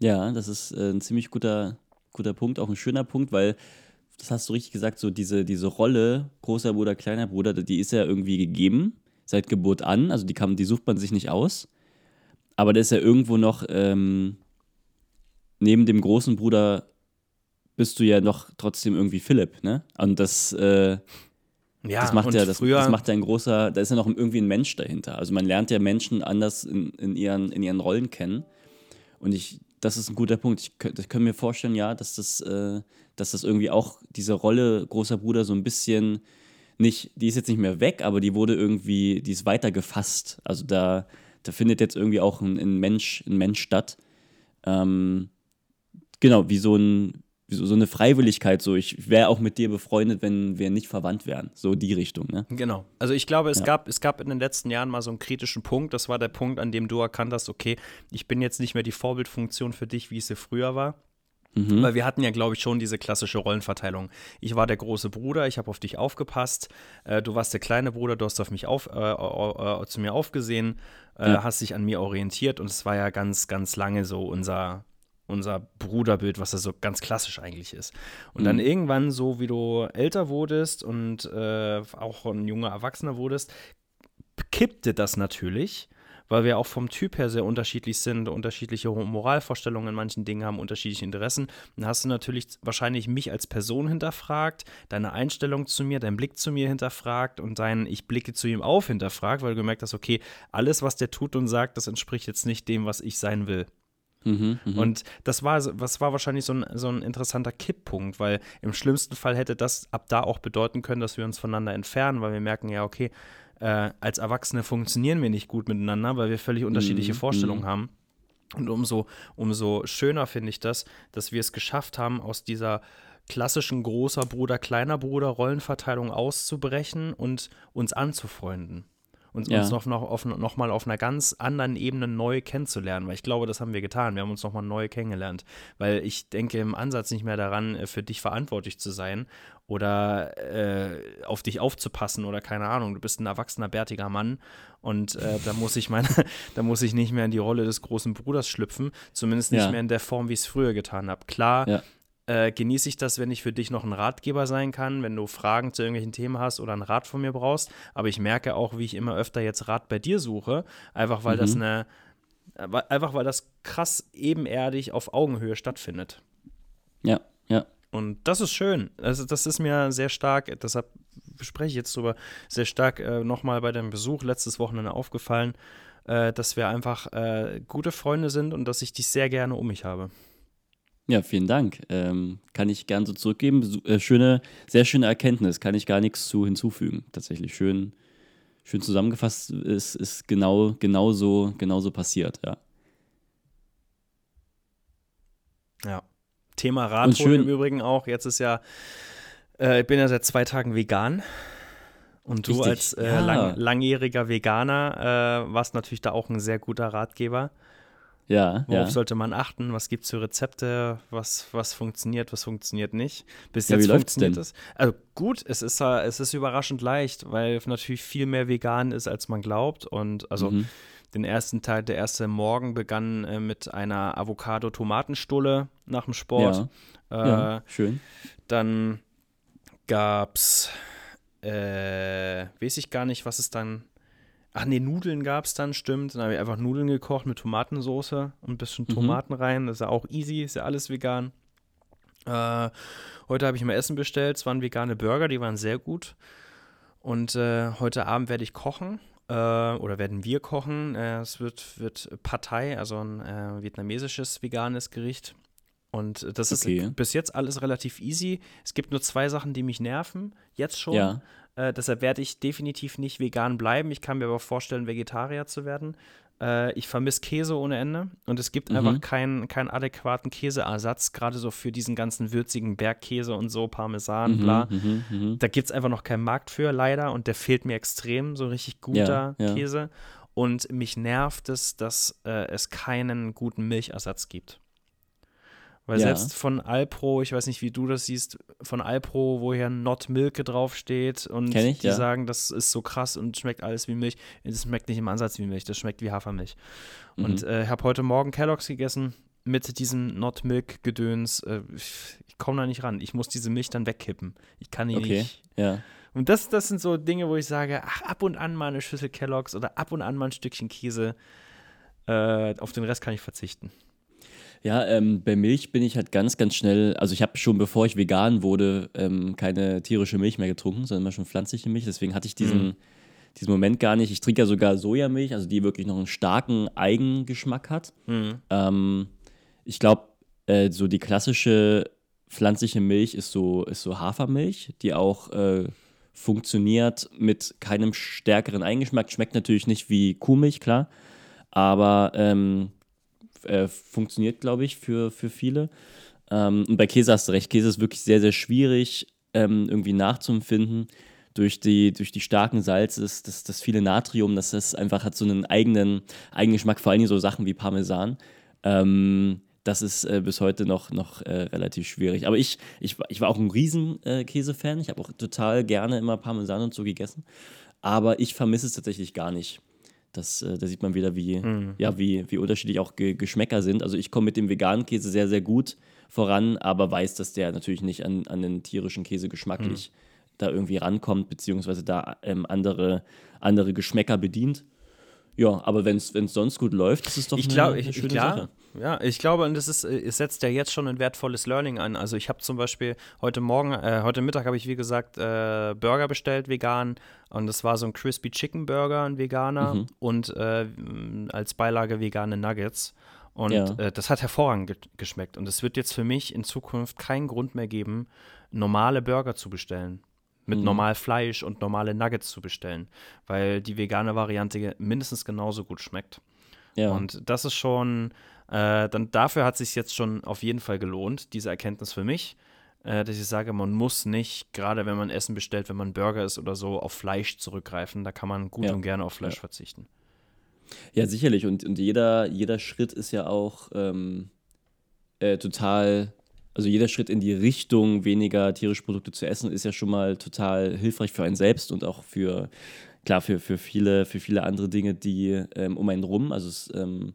Speaker 3: Ja, das ist äh, ein ziemlich guter, guter Punkt, auch ein schöner Punkt, weil das hast du richtig gesagt, so diese, diese Rolle, großer Bruder, kleiner Bruder, die ist ja irgendwie gegeben, seit Geburt an. Also die, kann, die sucht man sich nicht aus. Aber da ist ja irgendwo noch, ähm, neben dem großen Bruder bist du ja noch trotzdem irgendwie Philipp, ne? Und das, äh, ja, das macht ja, das, das, macht ja ein großer, da ist ja noch irgendwie ein Mensch dahinter. Also man lernt ja Menschen anders in, in, ihren, in ihren Rollen kennen. Und ich, das ist ein guter Punkt. Ich, ich kann mir vorstellen, ja, dass das, äh, dass das irgendwie auch diese Rolle großer Bruder so ein bisschen nicht, die ist jetzt nicht mehr weg, aber die wurde irgendwie, die ist weiter gefasst. Also da, da findet jetzt irgendwie auch ein, ein Mensch, ein Mensch statt. Ähm, genau, wie so ein, so, so eine Freiwilligkeit, so ich wäre auch mit dir befreundet, wenn wir nicht verwandt wären. So die Richtung, ne?
Speaker 2: Genau. Also ich glaube, es,
Speaker 3: Ja.
Speaker 2: gab, es gab in den letzten Jahren mal so einen kritischen Punkt. Das war der Punkt, an dem du erkannt hast, okay, ich bin jetzt nicht mehr die Vorbildfunktion für dich, wie es sie früher war.
Speaker 3: Mhm.
Speaker 2: Weil wir hatten ja, glaube ich, schon diese klassische Rollenverteilung. Ich war der große Bruder, ich habe auf dich aufgepasst. Äh, du warst der kleine Bruder, du hast auf mich auf, äh, äh, zu mir aufgesehen, äh,
Speaker 3: Ja.
Speaker 2: hast dich an mir orientiert und es war ja ganz, ganz lange so unser, unser Bruderbild, was ja so ganz klassisch eigentlich ist. Und dann
Speaker 3: Mhm.
Speaker 2: irgendwann, so wie du älter wurdest und äh, auch ein junger Erwachsener wurdest, kippte das natürlich, weil wir auch vom Typ her sehr unterschiedlich sind, unterschiedliche Moralvorstellungen in manchen Dingen haben, unterschiedliche Interessen. Dann hast du natürlich wahrscheinlich mich als Person hinterfragt, deine Einstellung zu mir, dein Blick zu mir hinterfragt und dein Ich blicke zu ihm auf hinterfragt, weil du gemerkt hast, okay, alles, was der tut und sagt, das entspricht jetzt nicht dem, was ich sein will.
Speaker 3: Mhm, mhm.
Speaker 2: Und das war, das war wahrscheinlich so ein, so ein interessanter Kipppunkt, weil im schlimmsten Fall hätte das ab da auch bedeuten können, dass wir uns voneinander entfernen, weil wir merken, ja, okay, äh, als Erwachsene funktionieren wir nicht gut miteinander, weil wir völlig unterschiedliche
Speaker 3: Mhm,
Speaker 2: Vorstellungen
Speaker 3: mhm.
Speaker 2: haben. Und umso, umso schöner finde ich das, dass wir es geschafft haben, aus dieser klassischen großer Bruder, kleiner Bruder Rollenverteilung auszubrechen und uns anzufreunden. Und
Speaker 3: Ja.
Speaker 2: uns noch, noch, auf, noch mal auf einer ganz anderen Ebene neu kennenzulernen, weil ich glaube, das haben wir getan. Wir haben uns noch mal neu kennengelernt, weil ich denke im Ansatz nicht mehr daran, äh, für dich verantwortlich zu sein oder äh, auf dich aufzupassen oder keine Ahnung. Du bist ein erwachsener, bärtiger Mann und äh, da muss ich meine, da muss ich nicht mehr in die Rolle des großen Bruders schlüpfen, zumindest nicht
Speaker 3: Ja.
Speaker 2: mehr in der Form, wie ich es früher getan habe. Klar,
Speaker 3: Ja.
Speaker 2: Äh, genieße ich das, wenn ich für dich noch ein Ratgeber sein kann, wenn du Fragen zu irgendwelchen Themen hast oder einen Rat von mir brauchst. Aber ich merke auch, wie ich immer öfter jetzt Rat bei dir suche, einfach weil das
Speaker 3: Mhm.
Speaker 2: eine, äh, einfach weil das krass ebenerdig auf Augenhöhe stattfindet.
Speaker 3: ja, ja.
Speaker 2: Und das ist schön. Also das ist mir sehr stark, deshalb spreche ich jetzt drüber, sehr stark äh, nochmal bei dem Besuch letztes Wochenende aufgefallen, äh, dass wir einfach äh, gute Freunde sind und dass ich dich sehr gerne um mich habe.
Speaker 3: Ja, vielen Dank. Ähm, kann ich gern so zurückgeben. Äh, schöne, sehr schöne Erkenntnis. Kann ich gar nichts zu hinzufügen. Tatsächlich schön, schön zusammengefasst. Ist, ist genau, genau so, genau so passiert. Ja.
Speaker 2: Ja. Thema
Speaker 3: schön-
Speaker 2: im Übrigen auch. Jetzt ist ja, äh, ich bin ja seit zwei Tagen vegan. Und du
Speaker 3: Richtig,
Speaker 2: als äh,
Speaker 3: ja.
Speaker 2: lang, langjähriger Veganer äh, warst natürlich da auch ein sehr guter Ratgeber.
Speaker 3: Ja,
Speaker 2: Worauf
Speaker 3: ja.
Speaker 2: sollte man achten? Was gibt es für Rezepte? Was, was funktioniert, was funktioniert nicht? Bis
Speaker 3: Ja,
Speaker 2: jetzt funktioniert es. Also gut, es ist, es ist überraschend leicht, weil natürlich viel mehr vegan ist, als man glaubt. Und also
Speaker 3: Mhm.
Speaker 2: den ersten Teil, der erste Morgen begann äh, mit einer Avocado-Tomatenstulle nach dem Sport.
Speaker 3: Ja,
Speaker 2: Äh,
Speaker 3: ja, schön.
Speaker 2: Dann gab's, äh, weiß ich gar nicht, was es dann. Ach nee, Nudeln gab es dann, stimmt. Dann habe ich einfach Nudeln gekocht mit Tomatensoße und ein bisschen
Speaker 3: Mhm.
Speaker 2: Tomaten rein. Das ist ja auch easy, ist ja alles vegan. Äh, heute habe ich mal Essen bestellt. Es waren vegane Burger, die waren sehr gut. Und äh, heute Abend werde ich kochen. Äh, oder werden wir kochen. Äh, es wird, wird Pad Thai, also ein äh, vietnamesisches veganes Gericht. Und das
Speaker 3: Okay.
Speaker 2: ist bis jetzt alles relativ easy. Es gibt nur zwei Sachen, die mich nerven. Jetzt schon.
Speaker 3: Ja.
Speaker 2: Äh, deshalb werde ich definitiv nicht vegan bleiben. Ich kann mir aber vorstellen, Vegetarier zu werden. Äh, ich vermisse Käse ohne Ende und es gibt
Speaker 3: Mhm.
Speaker 2: einfach keinen, keinen adäquaten Käseersatz, gerade so für diesen ganzen würzigen Bergkäse und so, Parmesan,
Speaker 3: Mhm,
Speaker 2: bla.
Speaker 3: mhm, mhm.
Speaker 2: Da gibt es einfach noch keinen Markt für, leider. Und der fehlt mir extrem, so richtig guter
Speaker 3: Ja, ja.
Speaker 2: Käse. Und mich nervt es, dass äh, es keinen guten Milchersatz gibt. Weil
Speaker 3: Ja.
Speaker 2: selbst von Alpro, ich weiß nicht, wie du das siehst, von Alpro, wo hier Not Milke draufsteht und
Speaker 3: ich,
Speaker 2: die
Speaker 3: ja.
Speaker 2: sagen, das ist so krass und schmeckt alles wie Milch. Das schmeckt nicht im Ansatz wie Milch, das schmeckt wie Hafermilch. Und
Speaker 3: Mhm.
Speaker 2: äh, ich habe heute Morgen Kelloggs gegessen mit diesem Not Milk Gedöns. Äh, ich ich komme da nicht ran. Ich muss diese Milch dann wegkippen. Ich kann die
Speaker 3: Okay,
Speaker 2: nicht.
Speaker 3: ja.
Speaker 2: Und das, das sind so Dinge, wo ich sage, ach, ab und an mal eine Schüssel Kelloggs oder ab und an mal ein Stückchen Käse. Äh, auf den Rest kann ich verzichten.
Speaker 3: Ja, ähm, bei Milch bin ich halt ganz, ganz schnell, also ich habe schon bevor ich vegan wurde, ähm, keine tierische Milch mehr getrunken, sondern immer schon pflanzliche Milch. Deswegen hatte ich diesen,
Speaker 2: Mhm.
Speaker 3: diesen Moment gar nicht. Ich trinke ja sogar Sojamilch, also die wirklich noch einen starken Eigengeschmack hat.
Speaker 2: Mhm.
Speaker 3: Ähm, ich glaube, äh, so die klassische pflanzliche Milch ist so, ist so Hafermilch, die auch äh, funktioniert mit keinem stärkeren Eigengeschmack. Schmeckt natürlich nicht wie Kuhmilch, klar, aber ähm, äh, funktioniert, glaube ich, für, für viele. Ähm, und bei Käse hast du recht, Käse ist wirklich sehr, sehr schwierig ähm, irgendwie nachzuempfinden durch die, durch die starken Salze, das, das, das viele Natrium, das ist einfach hat so einen eigenen, eigenen Geschmack, vor allem so Sachen wie Parmesan. Ähm, das ist äh, bis heute noch, noch äh, relativ schwierig. Aber ich, ich, ich war auch ein riesen äh. Ich habe auch total gerne immer Parmesan und so gegessen. Aber ich vermisse es tatsächlich gar nicht. Das, äh, da sieht man wieder, wie, mhm. ja, wie, wie unterschiedlich auch Ge Geschmäcker sind. Also ich komme mit dem veganen Käse sehr, sehr gut voran, aber weiß, dass der natürlich nicht an, an den tierischen Käse geschmacklich mhm da irgendwie rankommt, beziehungsweise da ähm, andere, andere Geschmäcker bedient. Ja, aber wenn es sonst gut läuft, ist es doch
Speaker 2: ich
Speaker 3: eine,
Speaker 2: glaub,
Speaker 3: eine
Speaker 2: ich,
Speaker 3: schöne
Speaker 2: klar,
Speaker 3: Sache.
Speaker 2: Ja, ich glaube, und das ist, es setzt ja jetzt schon ein wertvolles Learning an. Also ich habe zum Beispiel heute Morgen, äh, heute Mittag habe ich wie gesagt äh, Burger bestellt, vegan. Und das war so ein Crispy Chicken Burger, ein veganer. Mhm. Und äh, als Beilage vegane Nuggets. Und ja. Äh, das hat hervorragend ge geschmeckt. Und es wird jetzt für mich in Zukunft keinen Grund mehr geben, normale Burger zu bestellen mit mhm. normal Fleisch und normale Nuggets zu bestellen, weil die vegane Variante mindestens genauso gut schmeckt. Ja. Und das ist schon, äh, dann dafür hat sich jetzt schon auf jeden Fall gelohnt, diese Erkenntnis für mich, äh, dass ich sage, man muss nicht, gerade wenn man Essen bestellt, wenn man Burger ist oder so, auf Fleisch zurückgreifen. Da kann man gut ja. und gerne auf Fleisch ja. verzichten.
Speaker 3: Ja, sicherlich. Und, und jeder, jeder Schritt ist ja auch ähm, äh, total also jeder Schritt in die Richtung, weniger tierische Produkte zu essen, ist ja schon mal total hilfreich für einen selbst und auch für, klar, für, für, viele, für viele andere Dinge, die ähm, um einen rum. Also es ähm,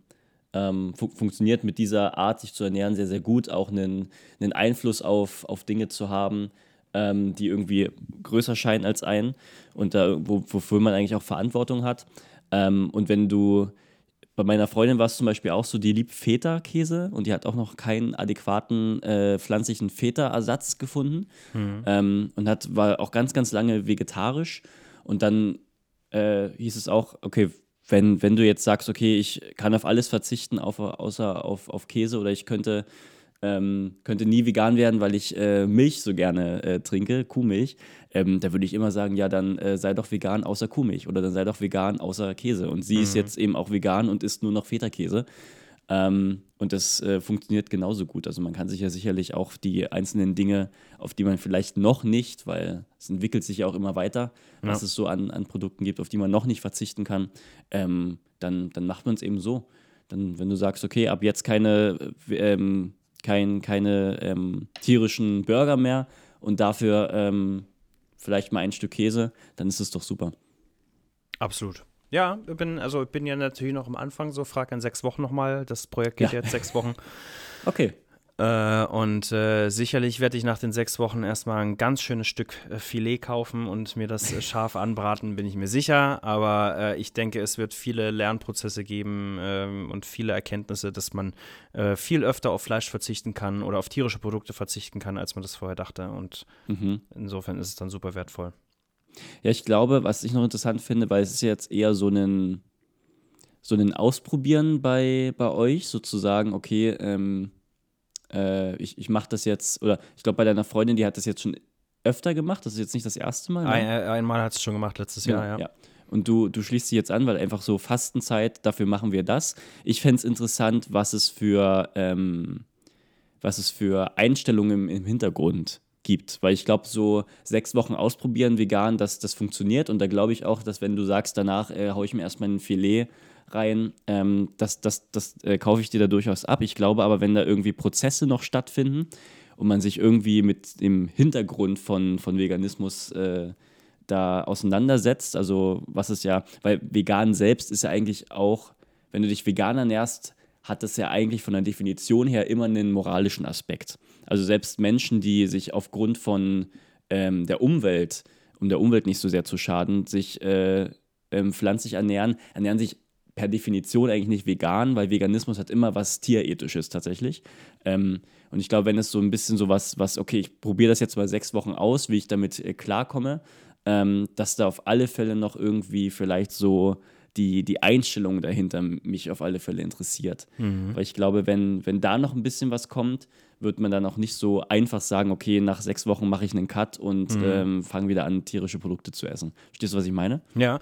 Speaker 3: ähm, fu funktioniert mit dieser Art, sich zu ernähren, sehr, sehr gut, auch einen, einen Einfluss auf, auf Dinge zu haben, ähm, die irgendwie größer scheinen als einen und da, wo, wofür man eigentlich auch Verantwortung hat. Ähm, und wenn du bei meiner Freundin war es zum Beispiel auch so, die liebt Feta-Käse und die hat auch noch keinen adäquaten äh, pflanzlichen Feta-Ersatz gefunden mhm. ähm, und hat, war auch ganz, ganz lange vegetarisch. Und dann äh, hieß es auch, okay, wenn, wenn du jetzt sagst, okay, ich kann auf alles verzichten, auf, außer auf, auf Käse oder ich könnte ähm, könnte nie vegan werden, weil ich äh, Milch so gerne äh, trinke, Kuhmilch, ähm, da würde ich immer sagen, ja, dann äh, sei doch vegan außer Kuhmilch oder dann sei doch vegan außer Käse. Und sie mhm. ist jetzt eben auch vegan und isst nur noch Feta-Käse. Ähm, und das äh, funktioniert genauso gut. Also man kann sich ja sicherlich auch die einzelnen Dinge, auf die man vielleicht noch nicht, weil es entwickelt sich ja auch immer weiter, ja. was es so an, an Produkten gibt, auf die man noch nicht verzichten kann, ähm, dann, dann macht man es eben so. Dann, wenn du sagst, okay, ab jetzt keine äh, ähm, kein, keine ähm, tierischen Burger mehr und dafür ähm, vielleicht mal ein Stück Käse, dann ist es doch super.
Speaker 2: Absolut. Ja, bin, also ich bin ja natürlich noch am Anfang so, frag in sechs Wochen nochmal. Das Projekt geht ja. jetzt sechs Wochen.
Speaker 3: Okay.
Speaker 2: Äh, und äh, sicherlich werde ich nach den sechs Wochen erstmal ein ganz schönes Stück äh, Filet kaufen und mir das äh, scharf anbraten, bin ich mir sicher. Aber äh, ich denke, es wird viele Lernprozesse geben ähm, und viele Erkenntnisse, dass man äh, viel öfter auf Fleisch verzichten kann oder auf tierische Produkte verzichten kann, als man das vorher dachte. Und mhm. insofern ist es dann super wertvoll.
Speaker 3: Ja, ich glaube, was ich noch interessant finde, weil es ist jetzt eher so ein, so ein Ausprobieren bei, bei euch, sozusagen, okay, ähm, äh, ich, ich mache das jetzt, oder ich glaube bei deiner Freundin, die hat das jetzt schon öfter gemacht, das ist jetzt nicht das erste Mal. Ne?
Speaker 2: Ein, äh, einmal hat es schon gemacht letztes Jahr, ja.
Speaker 3: ja. Und du, du schließt dich jetzt an, weil einfach so Fastenzeit, dafür machen wir das. Ich fände es interessant, was es für, ähm, was es für Einstellungen im, im Hintergrund gibt. Weil ich glaube, so sechs Wochen ausprobieren vegan, das, das funktioniert. Und da glaube ich auch, dass wenn du sagst, danach äh, haue ich mir erstmal ein Filet rein. Ähm, das das, das äh, kaufe ich dir da durchaus ab. Ich glaube aber, wenn da irgendwie Prozesse noch stattfinden und man sich irgendwie mit dem Hintergrund von, von Veganismus äh, da auseinandersetzt, also was ist ja, weil vegan selbst ist ja eigentlich auch, wenn du dich vegan ernährst, hat das ja eigentlich von der Definition her immer einen moralischen Aspekt. Also selbst Menschen, die sich aufgrund von ähm, der Umwelt, um der Umwelt nicht so sehr zu schaden, sich äh, ähm, pflanzlich ernähren, ernähren sich per Definition eigentlich nicht vegan, weil Veganismus hat immer was Tierethisches tatsächlich. Ähm, und ich glaube, wenn es so ein bisschen so was, was okay, ich probiere das jetzt mal sechs Wochen aus, wie ich damit äh, klarkomme, ähm, dass da auf alle Fälle noch irgendwie vielleicht so die, die Einstellung dahinter mich auf alle Fälle interessiert. Weil ich glaube, wenn, wenn da noch ein bisschen was kommt, wird man dann auch nicht so einfach sagen, okay, nach sechs Wochen mache ich einen Cut und ähm, fange wieder an, tierische Produkte zu essen. Verstehst du, was ich meine?
Speaker 2: Ja,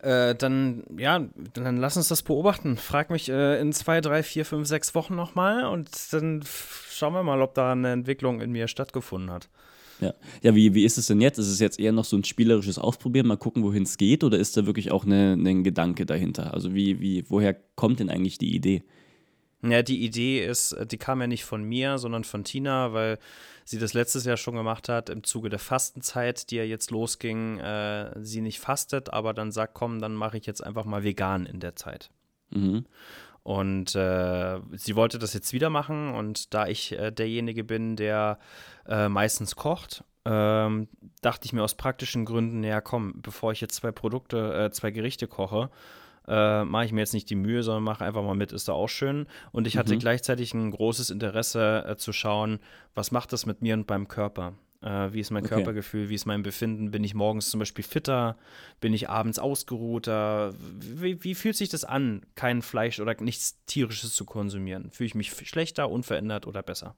Speaker 2: äh, dann, ja, dann lass uns das beobachten. Frag mich äh, in zwei, drei, vier, fünf, sechs Wochen nochmal und dann schauen wir mal, ob da eine Entwicklung in mir stattgefunden hat.
Speaker 3: Ja, ja wie, wie ist es denn jetzt? Ist es jetzt eher noch so ein spielerisches Ausprobieren, mal gucken, wohin es geht, oder ist da wirklich auch ein Gedanke dahinter? Also wie, wie, woher kommt denn eigentlich die Idee?
Speaker 2: Ja, die Idee ist, äh, die kam ja nicht von mir, sondern von Tina, weil sie das letztes Jahr schon gemacht hat im Zuge der Fastenzeit, die ja jetzt losging. Äh, sie nicht fastet, aber dann sagt, komm, dann mache ich jetzt einfach mal vegan in der Zeit.
Speaker 3: Mhm.
Speaker 2: Und äh, sie wollte das jetzt wieder machen und da ich äh, derjenige bin, der äh, meistens kocht, ähm, dachte ich mir aus praktischen Gründen, ja komm, bevor ich jetzt zwei Produkte, äh, zwei Gerichte koche, äh, mache ich mir jetzt nicht die Mühe, sondern mache einfach mal mit, ist da auch schön. Und ich hatte gleichzeitig ein großes Interesse äh, zu schauen, was macht das mit mir und beim Körper. Äh, wie ist mein
Speaker 3: Okay.
Speaker 2: Körpergefühl, wie ist mein Befinden? Bin ich morgens zum Beispiel fitter? Bin ich abends ausgeruhter? Wie, wie fühlt sich das an, kein Fleisch oder nichts Tierisches zu konsumieren? Fühle ich mich schlechter, unverändert oder besser?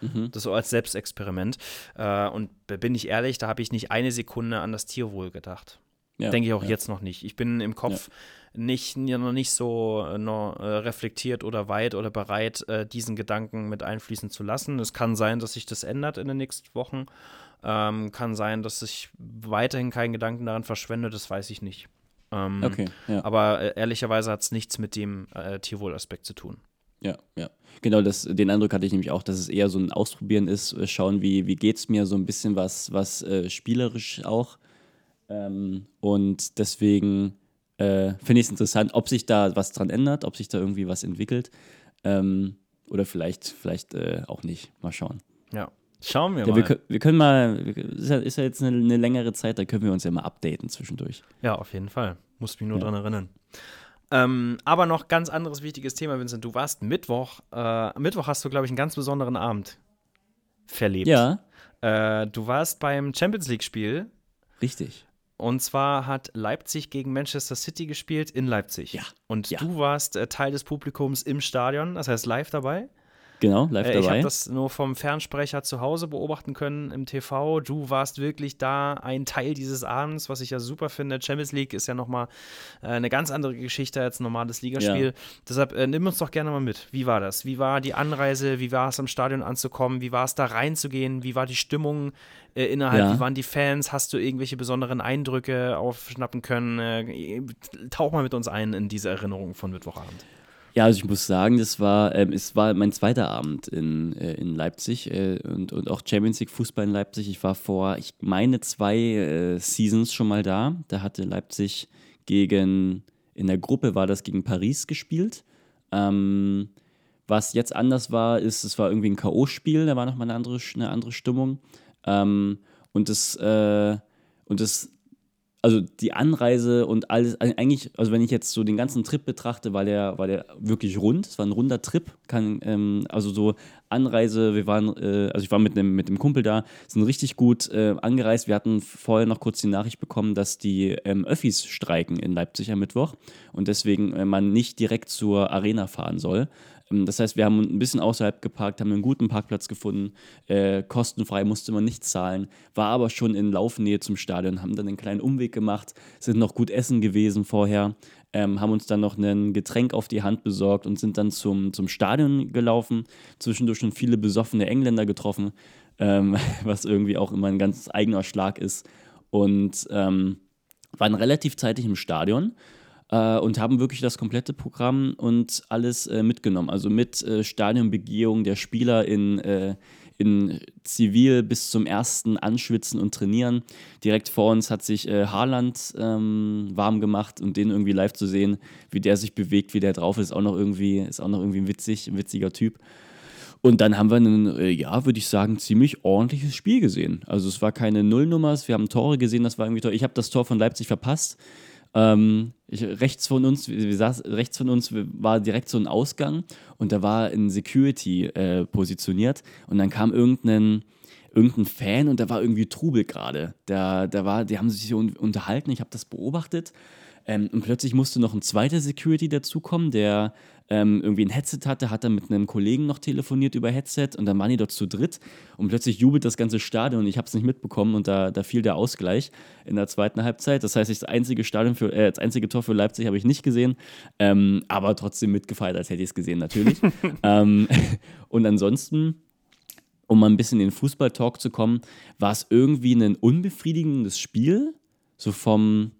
Speaker 3: Mhm.
Speaker 2: Das so als Selbstexperiment. Äh, und bin ich ehrlich, da habe ich nicht eine Sekunde an das Tierwohl gedacht.
Speaker 3: Ja,
Speaker 2: Denke ich auch
Speaker 3: ja.
Speaker 2: jetzt noch nicht. Ich bin im Kopf nicht, noch nicht so äh, noch, äh, reflektiert oder weit oder bereit, äh, diesen Gedanken mit einfließen zu lassen. Es kann sein, dass sich das ändert in den nächsten Wochen. Ähm, kann sein, dass ich weiterhin keinen Gedanken daran verschwende, das weiß ich nicht. Ähm,
Speaker 3: Okay, ja.
Speaker 2: Aber äh, ehrlicherweise hat es nichts mit dem äh, Tierwohlaspekt zu tun.
Speaker 3: Ja, ja. Genau, das, den Eindruck hatte ich nämlich auch, dass es eher so ein Ausprobieren ist, äh, schauen, wie, wie geht es mir, so ein bisschen was, was äh, spielerisch auch. Ähm, und deswegen äh, finde ich es interessant, ob sich da was dran ändert, ob sich da irgendwie was entwickelt. Ähm, oder vielleicht, vielleicht äh, auch nicht. Mal schauen.
Speaker 2: Ja. Schauen wir
Speaker 3: Ja,
Speaker 2: mal.
Speaker 3: wir, kö- wir können mal, ist ja, ist ja jetzt eine, eine längere Zeit, da können wir uns ja mal updaten zwischendurch.
Speaker 2: Ja, auf jeden Fall. Muss mich nur
Speaker 3: Ja.
Speaker 2: dran erinnern. Ähm, aber noch ganz anderes wichtiges Thema, Vincent. Du warst Mittwoch. Äh, Mittwoch hast du, glaube ich, einen ganz besonderen Abend verlebt.
Speaker 3: Ja,
Speaker 2: Äh, du warst beim Champions League-Spiel.
Speaker 3: richtig.
Speaker 2: Und zwar hat Leipzig gegen Manchester City gespielt in Leipzig.
Speaker 3: Ja,
Speaker 2: Und
Speaker 3: ja.
Speaker 2: du warst äh, Teil des Publikums im Stadion, das heißt live dabei.
Speaker 3: Genau, live
Speaker 2: Äh, ich
Speaker 3: dabei.
Speaker 2: habe das nur vom Fernsprecher zu Hause beobachten können im TV. Du warst wirklich da ein Teil dieses Abends, was ich ja super finde. Champions League ist ja nochmal äh, eine ganz andere Geschichte als ein normales Ligaspiel.
Speaker 3: Ja.
Speaker 2: Deshalb äh, nimm uns doch gerne mal mit. Wie war das? Wie war die Anreise? Wie war es am Stadion anzukommen? Wie war es da reinzugehen? Wie war die Stimmung äh, innerhalb?
Speaker 3: Ja.
Speaker 2: Wie waren die Fans? Hast du irgendwelche besonderen Eindrücke aufschnappen können? Äh, tauch mal mit uns ein in diese Erinnerung von Mittwochabend.
Speaker 3: Ja, also ich muss sagen, das war, ähm, es war mein zweiter Abend in, äh, in Leipzig äh, und, und auch Champions League Fußball in Leipzig. Ich war vor, ich meine, zwei äh, Seasons schon mal da. Da hatte Leipzig gegen, in der Gruppe war das gegen Paris gespielt. Ähm, was jetzt anders war, ist, es war irgendwie ein K.O.-Spiel, da war nochmal eine andere, eine andere Stimmung. Ähm, und das, äh, und das also die Anreise und alles, eigentlich, also wenn ich jetzt so den ganzen Trip betrachte, war der, war der wirklich rund. Es war ein runder Trip. Kann, ähm, also so Anreise, wir waren, äh, also ich war mit einem mit Kumpel da, sind richtig gut äh, angereist. Wir hatten vorher noch kurz die Nachricht bekommen, dass die ähm, Öffis streiken in Leipzig am Mittwoch und deswegen äh, man nicht direkt zur Arena fahren soll. Ähm, Das heißt, wir haben ein bisschen außerhalb geparkt, haben einen guten Parkplatz gefunden, äh, kostenfrei musste man nicht zahlen, war aber schon in Laufnähe zum Stadion, haben dann einen kleinen Umweg gemacht, sind noch gut essen gewesen vorher, ähm, haben uns dann noch ein Getränk auf die Hand besorgt und sind dann zum, zum Stadion gelaufen, zwischendurch schon viele besoffene Engländer getroffen, ähm, was irgendwie auch immer ein ganz eigener Schlag ist. Und ähm, waren relativ zeitig im Stadion äh, und haben wirklich das komplette Programm und alles äh, mitgenommen. Also mit äh, Stadionbegehung der Spieler in, äh, in Zivil bis zum ersten Anschwitzen und Trainieren. Direkt vor uns hat sich äh, Haaland ähm, warm gemacht und den irgendwie live zu sehen, wie der sich bewegt, wie der drauf ist, auch noch irgendwie, ist auch noch irgendwie witzig, ein witziger Typ. Und dann haben wir ein, äh, ja, würde ich sagen, ziemlich ordentliches Spiel gesehen. Also es war keine Nullnummers, wir haben Tore gesehen, das war irgendwie toll. Ich habe das Tor von Leipzig verpasst. Ähm, ich, rechts von uns, wir, wir saß, rechts von uns war direkt so ein Ausgang und da war ein Security äh, positioniert und dann kam irgendein, irgendein Fan und da war irgendwie Trubel gerade. Da, da war, die haben sich unterhalten, ich habe das beobachtet. Ähm, und plötzlich musste noch ein zweiter Security dazukommen, der ähm, irgendwie ein Headset hatte, hat dann mit einem Kollegen noch telefoniert über Headset und dann waren die dort zu dritt und plötzlich jubelt das ganze Stadion und ich habe es nicht mitbekommen und da, da fiel der Ausgleich in der zweiten Halbzeit. Das heißt, das einzige, Stadion für, äh, das einzige Tor für Leipzig habe ich nicht gesehen, ähm, aber trotzdem mitgefeiert, als hätte ich es gesehen, natürlich. ähm, und ansonsten um mal ein bisschen in den Fußball-Talk zu kommen, war es irgendwie ein unbefriedigendes Spiel, so vom,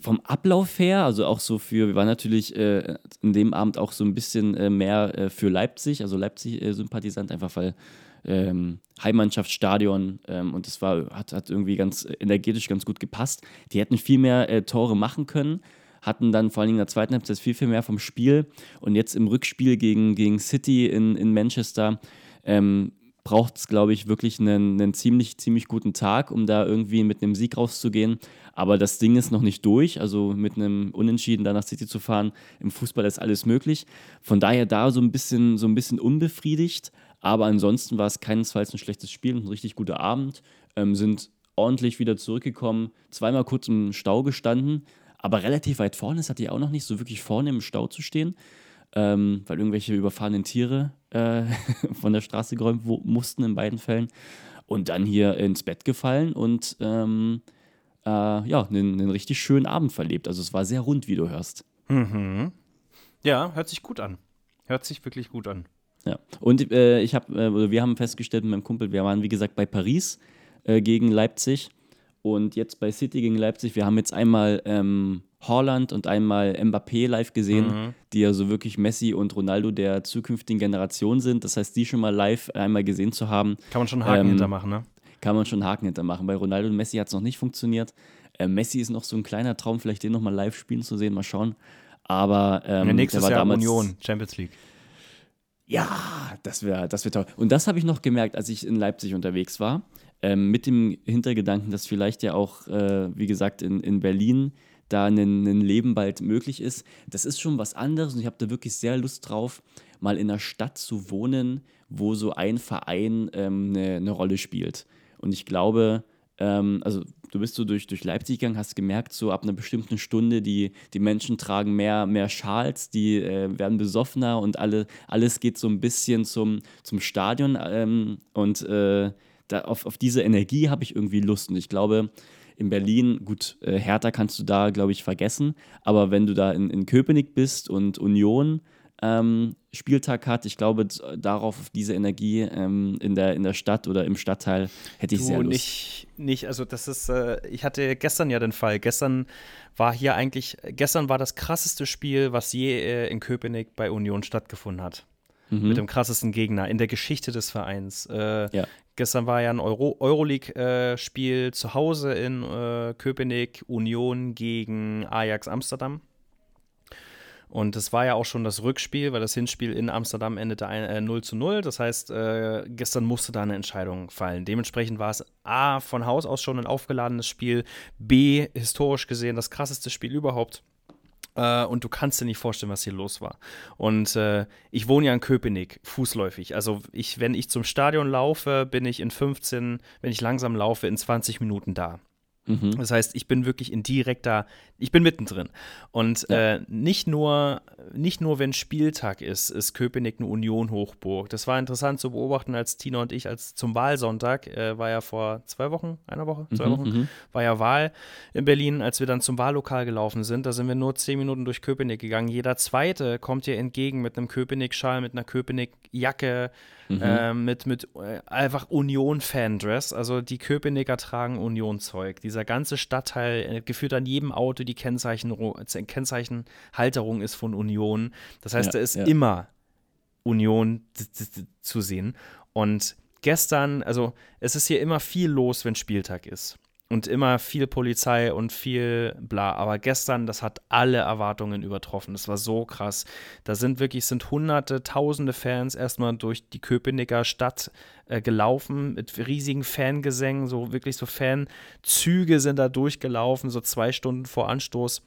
Speaker 3: vom Ablauf her, also auch so für, wir waren natürlich äh, in dem Abend auch so ein bisschen äh, mehr äh, für Leipzig, also Leipzig-Sympathisant, einfach weil ähm, Heimmannschaft, ähm, und das war, hat, hat irgendwie ganz energetisch ganz gut gepasst. Die hätten viel mehr äh, Tore machen können, hatten dann vor allem in der zweiten Halbzeit viel, viel mehr vom Spiel und jetzt im Rückspiel gegen, gegen City in, in Manchester ähm, braucht es, glaube ich, wirklich einen, einen ziemlich, ziemlich guten Tag, um da irgendwie mit einem Sieg rauszugehen. Aber das Ding ist noch nicht durch. Also mit einem Unentschieden da nach City zu fahren, im Fußball ist alles möglich. Von daher da so ein bisschen, so ein bisschen unbefriedigt. Aber ansonsten war es keinesfalls ein schlechtes Spiel, ein richtig guter Abend. Ähm, sind ordentlich wieder zurückgekommen, zweimal kurz im Stau gestanden, aber relativ weit vorne. Es hatte ja auch noch nicht so wirklich vorne im Stau zu stehen, ähm, weil irgendwelche überfahrenen Tiere äh, von der Straße geräumt mussten in beiden Fällen. Und dann hier ins Bett gefallen und ähm, äh, ja, einen, einen, richtig schönen Abend verlebt. Also es war sehr rund, wie du hörst.
Speaker 2: Mhm. Ja, hört sich gut an. Hört sich wirklich gut an.
Speaker 3: Ja, und äh, ich habe, äh, wir haben festgestellt mit meinem Kumpel, wir waren wie gesagt bei Paris äh, gegen Leipzig und jetzt bei City gegen Leipzig. Wir haben jetzt einmal ähm, Holland und einmal Mbappé live gesehen, mhm. die ja so wirklich Messi und Ronaldo der zukünftigen Generation sind. Das heißt, die schon mal live einmal gesehen zu haben.
Speaker 2: Kann man schon Haken ähm, hintermachen, ne?
Speaker 3: kann man schon Haken hintermachen. Bei Ronaldo und Messi hat es noch nicht funktioniert. Äh, Messi ist noch so ein kleiner Traum, vielleicht den nochmal live spielen zu sehen, mal schauen. Aber ähm,
Speaker 2: ja, nächstes Jahr damals, Union, Champions League.
Speaker 3: Ja, das wäre das wär toll. Und das habe ich noch gemerkt, als ich in Leipzig unterwegs war, ähm, mit dem Hintergedanken, dass vielleicht ja auch, äh, wie gesagt, in, in Berlin da ein, ein Leben bald möglich ist. Das ist schon was anderes und ich habe da wirklich sehr Lust drauf, mal in einer Stadt zu wohnen, wo so ein Verein ähm, eine, eine Rolle spielt. Und ich glaube, ähm, also du bist so durch, durch Leipzig gegangen, hast gemerkt, so ab einer bestimmten Stunde, die, die Menschen tragen mehr, mehr Schals, die äh, werden besoffener und alle, alles geht so ein bisschen zum, zum Stadion. Ähm, und äh, da, auf, auf diese Energie habe ich irgendwie Lust. Und ich glaube, in Berlin, gut, äh, Hertha kannst du da, glaube ich, vergessen. Aber wenn du da in, in Köpenick bist und Union, ähm, Spieltag hat. Ich glaube, darauf, auf diese Energie ähm, in, der, in der Stadt oder im Stadtteil hätte ich du, sehr Lust.
Speaker 2: Nicht, nicht, also das ist, äh, ich hatte gestern ja den Fall. Gestern war hier eigentlich, gestern war das krasseste Spiel, was je äh, in Köpenick bei Union stattgefunden hat. Mhm. Mit dem krassesten Gegner in der Geschichte des Vereins. Äh, ja. Gestern war ja ein Euro Euroleague-Spiel äh, zu Hause in äh, Köpenick, Union gegen Ajax Amsterdam. Und es war ja auch schon das Rückspiel, weil das Hinspiel in Amsterdam endete ein, äh, 0 zu 0. Das heißt, äh, gestern musste da eine Entscheidung fallen. Dementsprechend war es A, von Haus aus schon ein aufgeladenes Spiel, B, historisch gesehen das krasseste Spiel überhaupt. Uh, und du kannst dir nicht vorstellen, was hier los war. Und uh, ich wohne ja in Köpenick, fußläufig. Also ich, wenn ich zum Stadion laufe, bin ich in 15, wenn ich langsam laufe, in 20 Minuten da. Mhm. Das heißt, ich bin wirklich in direkter, ich bin mittendrin. Und ja. äh, nicht, nur, nicht nur, wenn Spieltag ist, ist Köpenick eine Union-Hochburg. Das war interessant zu beobachten, als Tina und ich, als zum Wahlsonntag, äh, war ja vor zwei Wochen, einer Woche, zwei mhm, Wochen, mhm. war ja Wahl in Berlin, als wir dann zum Wahllokal gelaufen sind. Da sind wir nur zehn Minuten durch Köpenick gegangen. Jeder Zweite kommt dir entgegen mit einem Köpenick-Schal, mit einer Köpenick-Jacke, mhm. äh, mit, mit äh, einfach Union-Fan-Dress. Also die Köpenicker tragen Union-Zeug. Dieser ganze Stadtteil, äh, geführt an jedem Auto, die Kennzeichen, Kennzeichenhalterung ist von Union. Das heißt, ja, da ist ja. immer Union zu sehen. Und gestern, also es ist hier immer viel los, wenn Spieltag ist und immer viel Polizei und viel bla. Aber gestern, das hat alle Erwartungen übertroffen. Das war so krass. Da sind wirklich, sind hunderte, tausende Fans erstmal durch die Köpenicker Stadt äh, gelaufen mit riesigen Fangesängen, so wirklich so Fanzüge sind da durchgelaufen, so zwei Stunden vor Anstoß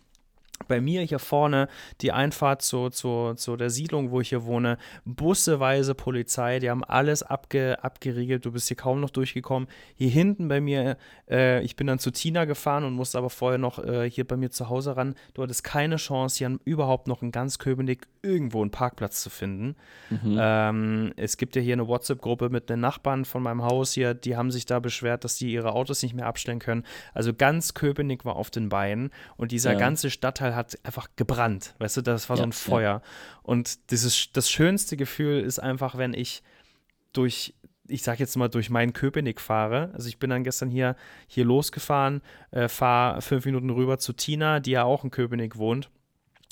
Speaker 2: bei mir hier vorne die Einfahrt zu, zu, zu der Siedlung, wo ich hier wohne, busseweise Polizei, die haben alles abge, abgeriegelt, du bist hier kaum noch durchgekommen. Hier hinten bei mir, äh, ich bin dann zu Tina gefahren und musste aber vorher noch äh, hier bei mir zu Hause ran. Du hattest keine Chance, hier überhaupt noch in ganz Köpenick irgendwo einen Parkplatz zu finden. Mhm. Ähm, es gibt ja hier eine WhatsApp-Gruppe mit den Nachbarn von meinem Haus hier, die haben sich da beschwert, dass die ihre Autos nicht mehr abstellen können. Also ganz Köpenick war auf den Beinen und dieser ja. ganze Stadtteil hat einfach gebrannt. Weißt du, das war ja, so ein Feuer. Ja. Und dieses, das schönste Gefühl ist einfach, wenn ich durch, ich sag jetzt mal, durch meinen Köpenick fahre. Also ich bin dann gestern hier, hier losgefahren, äh, fahre fünf Minuten rüber zu Tina, die ja auch in Köpenick wohnt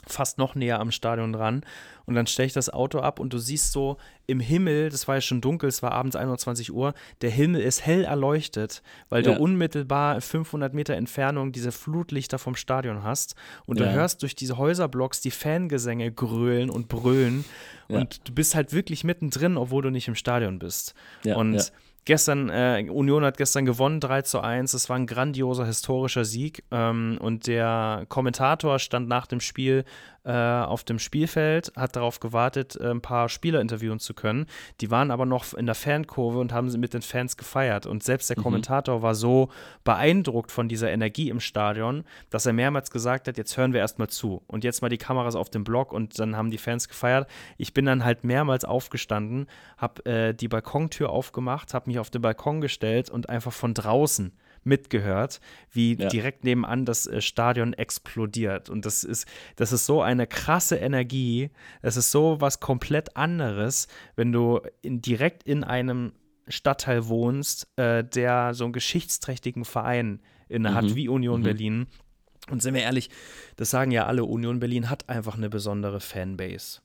Speaker 2: fast noch näher am Stadion dran. Und dann stelle ich das Auto ab und du siehst so im Himmel, das war ja schon dunkel, es war abends 21 Uhr, der Himmel ist hell erleuchtet, weil ja. du unmittelbar 500 Meter Entfernung diese Flutlichter vom Stadion hast. Und ja. du hörst durch diese Häuserblocks die Fangesänge grölen und brüllen. Ja. Und du bist halt wirklich mittendrin, obwohl du nicht im Stadion bist. und Gestern, äh, Union hat gestern gewonnen, 3 zu 1. Es war ein grandioser historischer Sieg. Ähm, und der Kommentator stand nach dem Spiel äh, auf dem Spielfeld, hat darauf gewartet, äh, ein paar Spieler interviewen zu können. Die waren aber noch in der Fankurve und haben sie mit den Fans gefeiert. Und selbst der mhm. Kommentator war so beeindruckt von dieser Energie im Stadion, dass er mehrmals gesagt hat, jetzt hören wir erstmal zu. Und jetzt mal die Kameras auf dem Block und dann haben die Fans gefeiert. Ich bin dann halt mehrmals aufgestanden, habe äh, die Balkontür aufgemacht, habe mich auf den Balkon gestellt und einfach von draußen mitgehört, wie ja. direkt nebenan das äh, Stadion explodiert. Und das ist, das ist so eine krasse Energie. Es ist so was komplett anderes, wenn du in, direkt in einem Stadtteil wohnst, äh, der so einen geschichtsträchtigen Verein inne hat, mhm. wie Union mhm. Berlin. Und sind wir ehrlich, das sagen ja alle, Union Berlin hat einfach eine besondere Fanbase.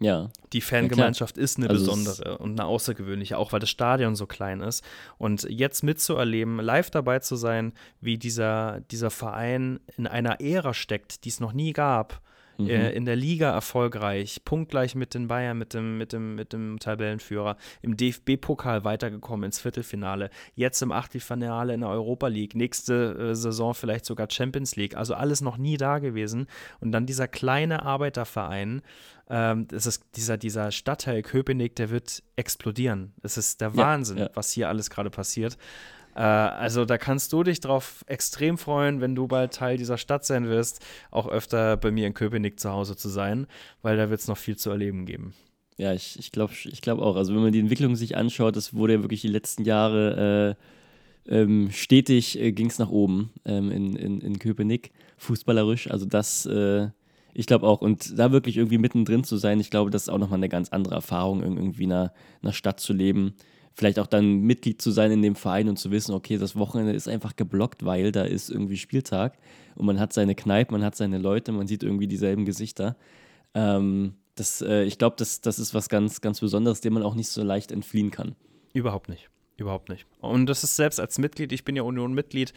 Speaker 3: Ja.
Speaker 2: Die Fangemeinschaft ja, ist eine also besondere und eine außergewöhnliche, auch weil das Stadion so klein ist. Und jetzt mitzuerleben, live dabei zu sein, wie dieser, dieser Verein in einer Ära steckt, die es noch nie gab, mhm. äh, in der Liga erfolgreich, punktgleich mit den Bayern, mit dem, mit dem, mit dem Tabellenführer, im DFB-Pokal weitergekommen ins Viertelfinale, jetzt im Achtelfinale in der Europa League, nächste äh, Saison vielleicht sogar Champions League, also alles noch nie da gewesen. Und dann dieser kleine Arbeiterverein, ähm, das ist dieser, dieser Stadtteil Köpenick, der wird explodieren. Es ist der Wahnsinn, ja, ja. was hier alles gerade passiert. Äh, also da kannst du dich drauf extrem freuen, wenn du bald Teil dieser Stadt sein wirst, auch öfter bei mir in Köpenick zu Hause zu sein, weil da wird es noch viel zu erleben geben.
Speaker 3: Ja, ich, ich glaube ich glaub auch. Also wenn man die Entwicklung sich anschaut, das wurde ja wirklich die letzten Jahre äh, ähm, stetig äh, ging es nach oben ähm, in, in, in Köpenick, fußballerisch. Also das äh, ich glaube auch. Und da wirklich irgendwie mittendrin zu sein, ich glaube, das ist auch nochmal eine ganz andere Erfahrung, irgendwie in einer, einer Stadt zu leben. Vielleicht auch dann Mitglied zu sein in dem Verein und zu wissen, okay, das Wochenende ist einfach geblockt, weil da ist irgendwie Spieltag und man hat seine Kneipe, man hat seine Leute, man sieht irgendwie dieselben Gesichter. Ähm, das, äh, ich glaube, das, das ist was ganz, ganz Besonderes, dem man auch nicht so leicht entfliehen kann.
Speaker 2: Überhaupt nicht. Überhaupt nicht. Und das ist selbst als Mitglied, ich bin ja Union-Mitglied,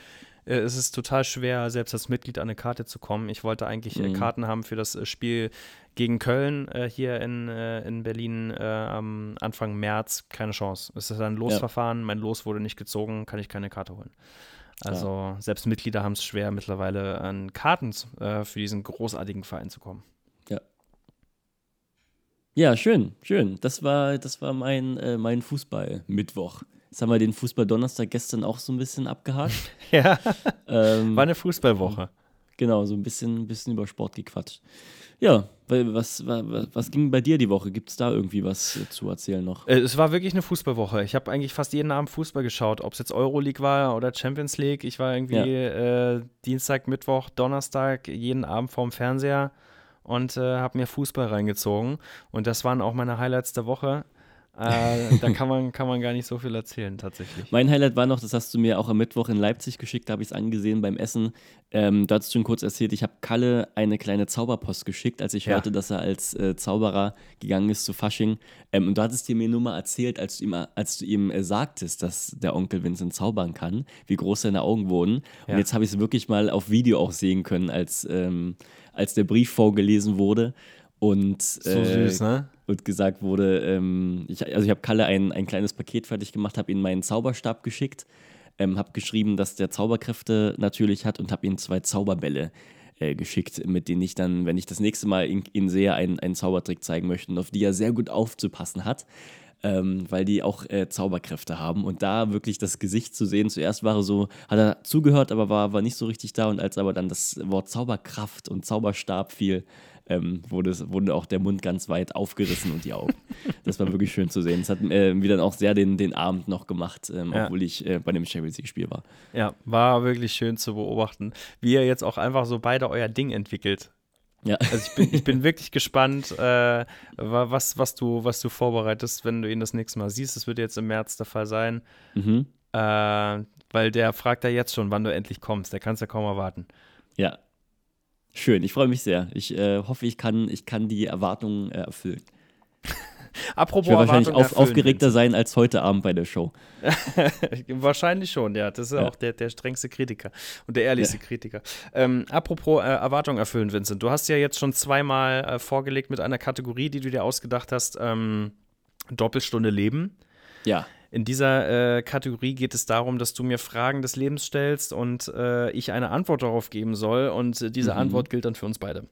Speaker 2: äh, es ist total schwer, selbst als Mitglied an eine Karte zu kommen. Ich wollte eigentlich äh, mhm. Karten haben für das äh, Spiel gegen Köln äh, hier in, äh, in Berlin äh, am Anfang März. Keine Chance. Es ist ein Losverfahren, ja. mein Los wurde nicht gezogen, kann ich keine Karte holen. Also ja. selbst Mitglieder haben es schwer, mittlerweile an Karten für diesen großartigen Verein zu kommen.
Speaker 3: Ja. Ja, schön, schön. Das war, das war mein, mein Fußball-Mittwoch. Jetzt haben wir den Fußball-Donnerstag gestern auch so ein bisschen abgehakt.
Speaker 2: ja. Ähm, War eine Fußballwoche.
Speaker 3: Genau, so ein bisschen, ein bisschen über Sport gequatscht. Ja, was, was, was ging bei dir die Woche? Gibt es da irgendwie was zu erzählen noch?
Speaker 2: Äh, es war wirklich eine Fußballwoche. Ich habe eigentlich fast jeden Abend Fußball geschaut, ob es jetzt Euroleague war oder Champions League. Ich war irgendwie ja. äh, Dienstag, Mittwoch, Donnerstag jeden Abend vorm Fernseher und äh, habe mir Fußball reingezogen. Und das waren auch meine Highlights der Woche. Äh, da kann man, kann man gar nicht so viel erzählen, tatsächlich.
Speaker 3: Mein Highlight war noch, das hast du mir auch am Mittwoch in Leipzig geschickt, da habe ich es angesehen beim Essen. Ähm, du hast schon kurz erzählt, ich habe Kalle eine kleine Zauberpost geschickt, als ich ja. hörte, dass er als äh, Zauberer gegangen ist zu Fasching. Ähm, und du hattest dir mir nur mal erzählt, als du ihm, als du ihm äh, sagtest, dass der Onkel Vincent zaubern kann, wie groß seine Augen wurden. Ja. Und jetzt habe ich es wirklich mal auf Video auch sehen können, als, ähm, als der Brief vorgelesen wurde. Und,
Speaker 2: so äh, süß, ne?
Speaker 3: Und gesagt wurde, ähm, ich, also ich habe Kalle ein, ein kleines Paket fertig gemacht, habe ihm meinen Zauberstab geschickt, ähm, habe geschrieben, dass der Zauberkräfte natürlich hat und habe ihm zwei Zauberbälle äh, geschickt, mit denen ich dann, wenn ich das nächste Mal ihn, ihn sehe, einen, einen Zaubertrick zeigen möchte und auf die er sehr gut aufzupassen hat. Ähm, weil die auch äh, Zauberkräfte haben. Und da wirklich das Gesicht zu sehen, zuerst war er so, hat er zugehört, aber war, war nicht so richtig da. Und als aber dann das Wort Zauberkraft und Zauberstab fiel, ähm, wurde, wurde auch der Mund ganz weit aufgerissen und die Augen. Das war wirklich schön zu sehen. Das hat äh, mir dann auch sehr den, den Abend noch gemacht, ähm,
Speaker 2: Ja.
Speaker 3: obwohl ich äh, bei dem Champions League-Spiel war.
Speaker 2: Ja, war wirklich schön zu beobachten, wie ihr jetzt auch einfach so beide euer Ding entwickelt.
Speaker 3: Ja.
Speaker 2: Also ich bin, ich bin wirklich gespannt, äh, wa- was, was, du, was du vorbereitest, wenn du ihn das nächste Mal siehst. Das wird jetzt im März der Fall sein.
Speaker 3: Mhm.
Speaker 2: Äh, weil der fragt ja jetzt schon, wann du endlich kommst. Der kann es ja kaum erwarten.
Speaker 3: Ja. Schön, ich freue mich sehr. Ich äh, hoffe, ich kann, ich kann die Erwartungen äh, erfüllen.
Speaker 2: Apropos
Speaker 3: Ich werde wahrscheinlich auf, aufgeregter sein als heute Abend bei der Show.
Speaker 2: Wahrscheinlich schon, ja. Das ist
Speaker 3: Ja.
Speaker 2: auch der, der strengste Kritiker und der ehrlichste Kritiker. Ähm, apropos äh, Erwartungen erfüllen, Vincent. Du hast ja jetzt schon zweimal äh, vorgelegt mit einer Kategorie, die du dir ausgedacht hast. Ähm, Doppelstunde Leben.
Speaker 3: Ja.
Speaker 2: In dieser äh, Kategorie geht es darum, dass du mir Fragen des Lebens stellst und äh, ich eine Antwort darauf geben soll. Und diese
Speaker 3: Mhm.
Speaker 2: Antwort gilt dann für uns beide.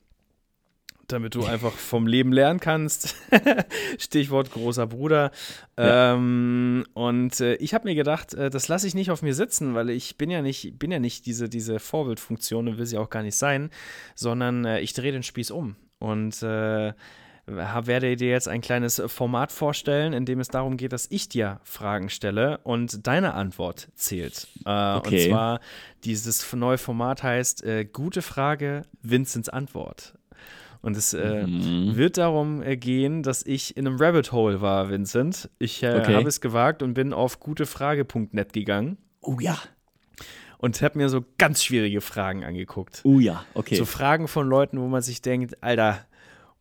Speaker 2: Damit du einfach vom Leben lernen kannst. Stichwort großer Bruder.
Speaker 3: Ja.
Speaker 2: Ähm, und äh, ich habe mir gedacht, äh, das lasse ich nicht auf mir sitzen, weil ich bin ja nicht, bin ja nicht diese, diese Vorbildfunktion und will sie auch gar nicht sein, sondern äh, ich drehe den Spieß um. Und äh, werde dir jetzt ein kleines Format vorstellen, in dem es darum geht, dass ich dir Fragen stelle und deine Antwort zählt. Äh,
Speaker 3: Okay.
Speaker 2: Und zwar, dieses neue Format heißt äh, Gute Frage, Vincents Antwort. Und es äh,
Speaker 3: Mhm.
Speaker 2: wird darum äh, gehen, dass ich in einem Rabbit Hole war, Vincent. Ich äh,
Speaker 3: Okay.
Speaker 2: habe es gewagt und bin auf gutefrage.net gegangen
Speaker 3: Oh ja.
Speaker 2: und habe mir so ganz schwierige Fragen angeguckt.
Speaker 3: Oh ja, okay.
Speaker 2: So Fragen von Leuten, wo man sich denkt, Alter,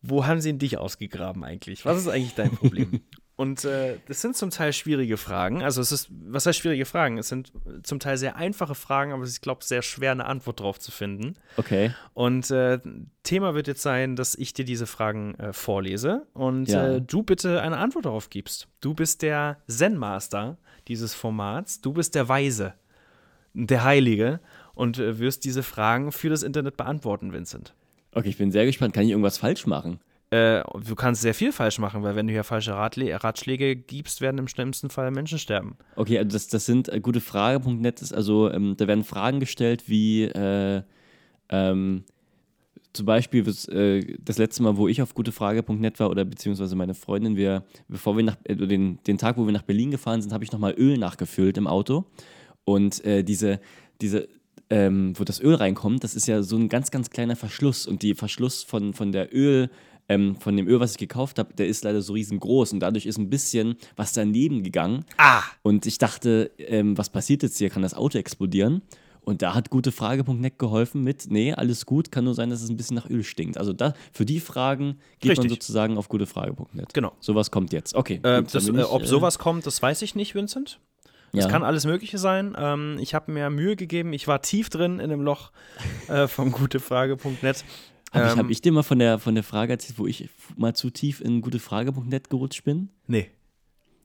Speaker 2: wo haben sie denn dich ausgegraben eigentlich? Was ist eigentlich dein Problem? Und äh, das sind zum Teil schwierige Fragen. Also es ist, was heißt schwierige Fragen? Es sind zum Teil sehr einfache Fragen, aber es ist, ich glaube, sehr schwer, eine Antwort drauf zu finden.
Speaker 3: okay.
Speaker 2: Und äh, Thema wird jetzt sein, dass ich dir diese Fragen äh, vorlese und
Speaker 3: Ja.
Speaker 2: äh, du bitte eine Antwort darauf gibst. Du bist der Zen-Master dieses Formats. Du bist der Weise, der Heilige und äh, wirst diese Fragen für das Internet beantworten, Vincent.
Speaker 3: Okay, ich bin sehr gespannt. Kann ich irgendwas falsch machen?
Speaker 2: Äh, du kannst sehr viel falsch machen, weil wenn du hier falsche Ratle Ratschläge gibst, werden im schlimmsten Fall Menschen sterben.
Speaker 3: Okay, also das, das sind äh, gute Frage.net ist also, ähm, da werden Fragen gestellt wie äh, ähm, zum Beispiel was, äh, das letzte Mal, wo ich auf gutefrage.net war oder beziehungsweise meine Freundin, wir, bevor wir nach, äh, den, den Tag, wo wir nach Berlin gefahren sind, habe ich nochmal Öl nachgefüllt im Auto und äh, diese, diese ähm, wo das Öl reinkommt, das ist ja so ein ganz, ganz kleiner Verschluss und die Verschluss von, von der Öl, ähm, von dem Öl, was ich gekauft habe, der ist leider so riesengroß und dadurch ist ein bisschen was daneben gegangen
Speaker 2: Ah!
Speaker 3: und ich dachte, ähm, was passiert jetzt hier? Kann das Auto explodieren? Und da hat gutefrage.net geholfen mit, nee, alles gut, kann nur sein, dass es ein bisschen nach Öl stinkt. Also da, für die Fragen geht man
Speaker 2: Richtig.
Speaker 3: sozusagen auf gutefrage.net.
Speaker 2: Genau.
Speaker 3: Sowas kommt jetzt. Okay.
Speaker 2: Äh,
Speaker 3: gut,
Speaker 2: das,
Speaker 3: bin
Speaker 2: äh, ob
Speaker 3: äh,
Speaker 2: sowas kommt, das weiß ich nicht, Vincent.
Speaker 3: Ja.
Speaker 2: Es kann alles Mögliche sein. Ähm, ich habe mir Mühe gegeben. Ich war tief drin in dem Loch äh, vom gutefrage.net.
Speaker 3: Habe ich,
Speaker 2: Ähm,
Speaker 3: hab ich dir mal von der, von der Frage erzählt, wo ich mal zu tief in gutefrage.net gerutscht bin?
Speaker 2: Nee.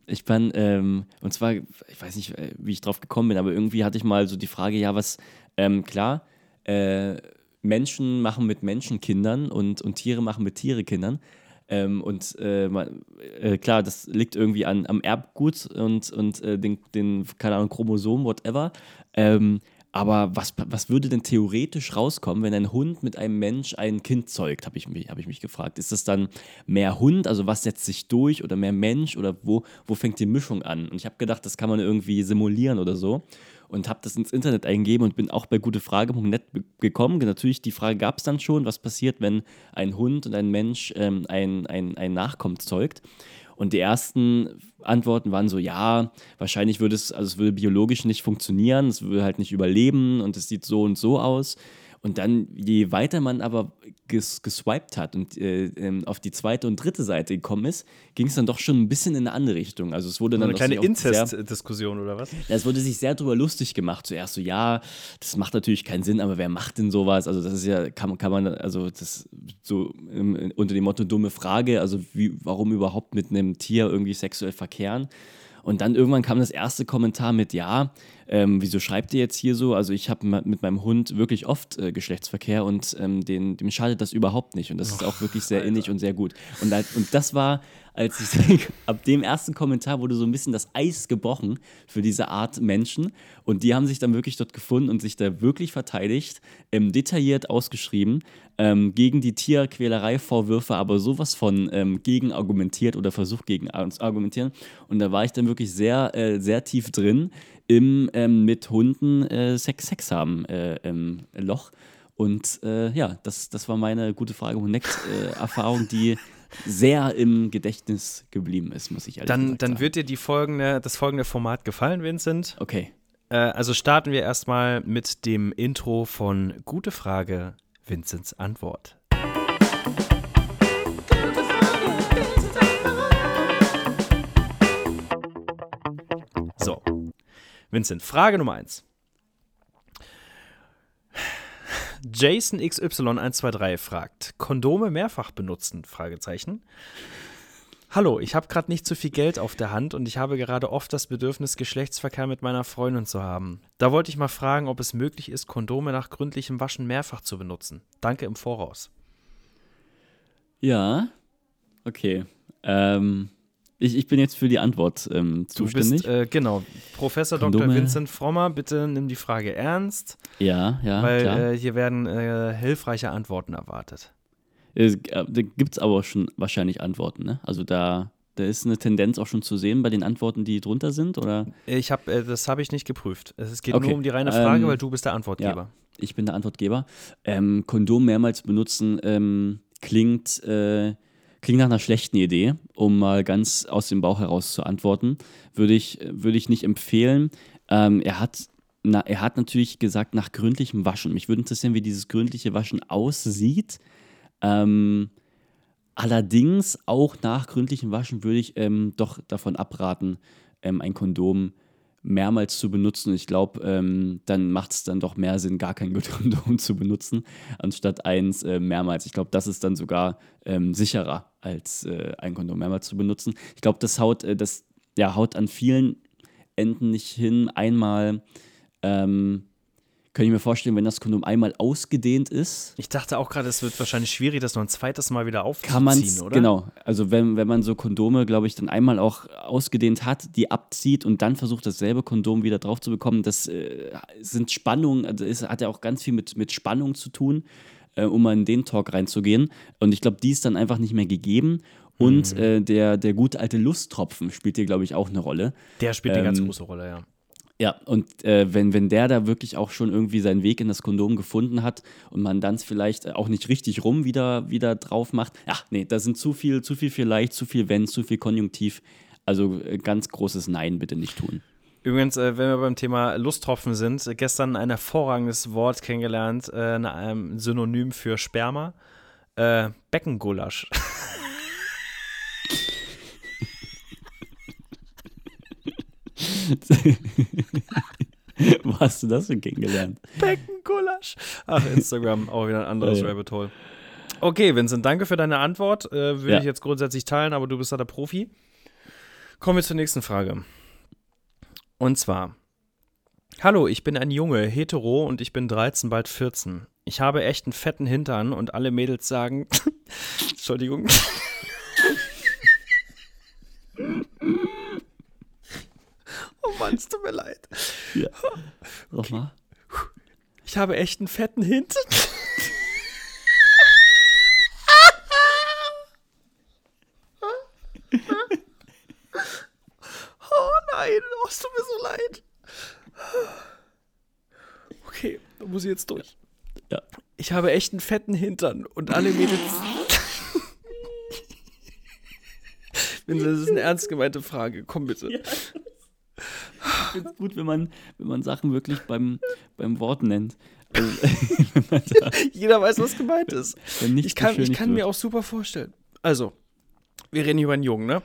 Speaker 3: Ich bin, ähm, und zwar, ich weiß nicht, äh, wie ich drauf gekommen bin, aber irgendwie hatte ich mal so die Frage, ja, was, ähm, klar, äh, Menschen machen mit Menschenkindern und, und Tiere machen mit Tierekindern. Ähm, und äh, man, äh, klar, das liegt irgendwie an, am Erbgut und, und äh, den, den, keine Ahnung, Chromosom, whatever. Ähm, aber was, was würde denn theoretisch rauskommen, wenn ein Hund mit einem Mensch ein Kind zeugt, habe ich, mich- hab ich mich gefragt. Ist das dann mehr Hund, also was setzt sich durch oder mehr Mensch oder wo, wo fängt die Mischung an? Und ich habe gedacht, das kann man irgendwie simulieren oder so und habe das ins Internet eingegeben und bin auch bei gutefrage.net gekommen. Natürlich, die Frage gab es dann schon, was passiert, wenn ein Hund und ein Mensch ähm, ein, ein, ein Nachkommen zeugt. Und die ersten Antworten waren so, ja, wahrscheinlich würde es, also es würde biologisch nicht funktionieren, es würde halt nicht überleben und es sieht so und so aus. Und dann, je weiter man aber ges geswiped hat und äh, ähm, auf die zweite und dritte Seite gekommen ist, ging es dann doch schon ein bisschen in eine andere Richtung. Also es wurde dann
Speaker 2: eine kleine Inzest-Diskussion oder was?
Speaker 3: es wurde sich sehr drüber lustig gemacht. Zuerst so, ja, das macht natürlich keinen Sinn, aber wer macht denn sowas? Also, das ist ja, kann, kann man, also, das so ähm, unter dem Motto dumme Frage, also, wie, warum überhaupt mit einem Tier irgendwie sexuell verkehren? Und dann irgendwann kam das erste Kommentar mit, ja, ähm, wieso schreibt ihr jetzt hier so? Also ich habe mit meinem Hund wirklich oft äh, Geschlechtsverkehr und ähm, den, dem schadet das überhaupt nicht. Und das ist auch wirklich sehr Alter. innig und sehr gut. Und, und das war als ich ab dem ersten Kommentar wurde so ein bisschen das Eis gebrochen für diese Art Menschen. Und die haben sich dann wirklich dort gefunden und sich da wirklich verteidigt, ähm, detailliert ausgeschrieben, ähm, gegen die Tierquälerei-Vorwürfe, aber sowas von ähm, gegen argumentiert oder versucht gegen zu argumentieren. Und da war ich dann wirklich sehr, äh, sehr tief drin im ähm, mit Hunden äh, Sex, Sex haben äh, Loch. Und äh, ja, das, das war meine gute Frage Connect-Erfahrung, äh, die sehr im Gedächtnis geblieben ist, muss ich ehrlich
Speaker 2: dann,
Speaker 3: gesagt
Speaker 2: Dann
Speaker 3: sagen.
Speaker 2: wird dir die folgende, das folgende Format gefallen, Vincent.
Speaker 3: Okay.
Speaker 2: Äh, also starten wir erstmal mit dem Intro von Gute Frage, Vincents Antwort. So, Vincent, Frage Nummer 1. Jason XY123 fragt: Kondome mehrfach benutzen? Fragezeichen. Hallo, ich habe gerade nicht zu viel Geld auf der Hand und ich habe gerade oft das Bedürfnis, Geschlechtsverkehr mit meiner Freundin zu haben. Da wollte ich mal fragen, ob es möglich ist, Kondome nach gründlichem Waschen mehrfach zu benutzen. Danke im Voraus.
Speaker 3: Ja, okay. Ähm, ich, ich bin jetzt für die Antwort ähm, zuständig.
Speaker 2: Du bist, äh, genau. Professor Kondome. Dr. Vincent Frommer, bitte nimm die Frage ernst.
Speaker 3: Ja, ja.
Speaker 2: Weil äh, hier werden äh, hilfreiche Antworten erwartet.
Speaker 3: Äh, da gibt es aber auch schon wahrscheinlich Antworten, ne? Also da, da ist eine Tendenz auch schon zu sehen bei den Antworten, die drunter sind, oder?
Speaker 2: Ich habe, äh, das habe ich nicht geprüft. Es geht okay. nur um die reine Frage, ähm, weil du bist der Antwortgeber.
Speaker 3: Ja, ich bin der Antwortgeber. Ähm, Kondom mehrmals benutzen ähm, klingt äh, Klingt nach einer schlechten Idee, um mal ganz aus dem Bauch heraus zu antworten. Würde ich, würde ich nicht empfehlen. Ähm, er, hat, na, er hat natürlich gesagt, nach gründlichem Waschen. Mich würde interessieren, wie dieses gründliche Waschen aussieht. Ähm, allerdings, auch nach gründlichem Waschen würde ich ähm, doch davon abraten, ähm, ein Kondom mehrmals zu benutzen. Ich glaube, ähm, dann macht es dann doch mehr Sinn, gar kein Kondom zu benutzen, anstatt eins äh, mehrmals. Ich glaube, das ist dann sogar ähm, sicherer, als äh, ein Kondom mehrmals zu benutzen. Ich glaube, das haut, äh, das ja, haut an vielen Enden nicht hin, einmal ähm, könnte ich mir vorstellen, wenn das Kondom einmal ausgedehnt ist.
Speaker 2: Ich dachte auch gerade, es wird wahrscheinlich schwierig, das noch ein zweites Mal wieder aufzuziehen,
Speaker 3: kann oder? Genau. Also wenn, wenn man so Kondome, glaube ich, dann einmal auch ausgedehnt hat, die abzieht und dann versucht, dasselbe Kondom wieder drauf zu bekommen, das äh, sind Spannungen, also es hat ja auch ganz viel mit, mit Spannung zu tun, äh, um mal in den Talk reinzugehen. Und ich glaube, die ist dann einfach nicht mehr gegeben. Und mhm. äh, der, der gute alte Lusttropfen spielt hier, glaube ich, auch eine Rolle.
Speaker 2: Der spielt ähm, eine ganz große Rolle, ja.
Speaker 3: Ja, und äh, wenn, wenn der da wirklich auch schon irgendwie seinen Weg in das Kondom gefunden hat und man dann vielleicht auch nicht richtig rum wieder, wieder drauf macht, ja, nee, da sind zu viel, zu viel vielleicht, zu viel wenn, zu viel Konjunktiv. Also äh, ganz großes Nein bitte nicht tun.
Speaker 2: Übrigens, äh, wenn wir beim Thema Lusttropfen sind, äh, gestern ein hervorragendes Wort kennengelernt, äh, ein Synonym für Sperma, äh, Beckengulasch.
Speaker 3: Wo hast du das denn kennengelernt?
Speaker 2: Beckengulasch. Ach, Instagram, auch wieder ein anderes oh, ja. Rabbit Hole. Okay, Vincent, danke für deine Antwort. Äh, Würde ja. ich jetzt grundsätzlich teilen, aber du bist da der Profi. Kommen wir zur nächsten Frage. Und zwar: Hallo, ich bin ein Junge, hetero und ich bin 13, bald 14. Ich habe echt einen fetten Hintern und alle Mädels sagen: Entschuldigung. Oh Mann, es tut mir leid.
Speaker 3: Ja. Nochmal.
Speaker 2: Ich habe echt einen fetten Hintern. oh nein, oh, es tut mir so leid. Okay, da muss ich jetzt durch.
Speaker 3: Ja.
Speaker 2: Ich habe echt einen fetten Hintern und alle Mädels. das ist eine ernst gemeinte Frage. Komm bitte. Ja
Speaker 3: finde es gut, wenn man, wenn man Sachen wirklich beim, beim Wort nennt. Also,
Speaker 2: Jeder weiß, was gemeint ist. Ich kann, ich kann mir auch super vorstellen. Also, wir reden hier über einen Jungen, ne?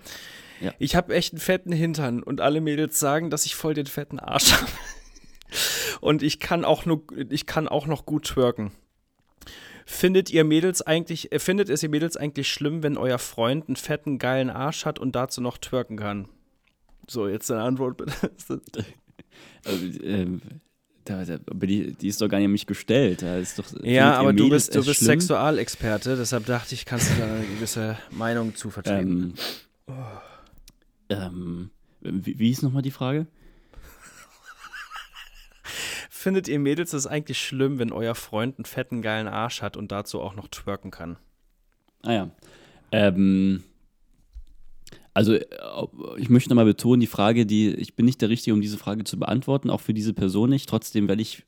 Speaker 3: Ja.
Speaker 2: Ich habe echt einen fetten Hintern und alle Mädels sagen, dass ich voll den fetten Arsch habe. Und ich kann auch nur, ich kann auch noch gut twerken. Findet ihr Mädels eigentlich, äh, findet es ihr Mädels eigentlich schlimm, wenn euer Freund einen fetten, geilen Arsch hat und dazu noch twerken kann? So, jetzt deine Antwort bitte.
Speaker 3: Also, ähm, da, da, die, die ist doch gar nicht an mich gestellt. Doch,
Speaker 2: Ja, aber du bist, du bist? Sexualexperte, deshalb dachte ich, kannst du da eine gewisse Meinung zu vertreten.
Speaker 3: Ähm, ähm, wie, wie ist nochmal die Frage?
Speaker 2: Findet ihr Mädels es eigentlich schlimm, wenn euer Freund einen fetten, geilen Arsch hat und dazu auch noch twerken kann?
Speaker 3: Ah ja. Ähm, also äh, ich möchte nochmal betonen, die Frage, die, ich bin nicht der Richtige, um diese Frage zu beantworten, auch für diese Person nicht. Trotzdem werde ich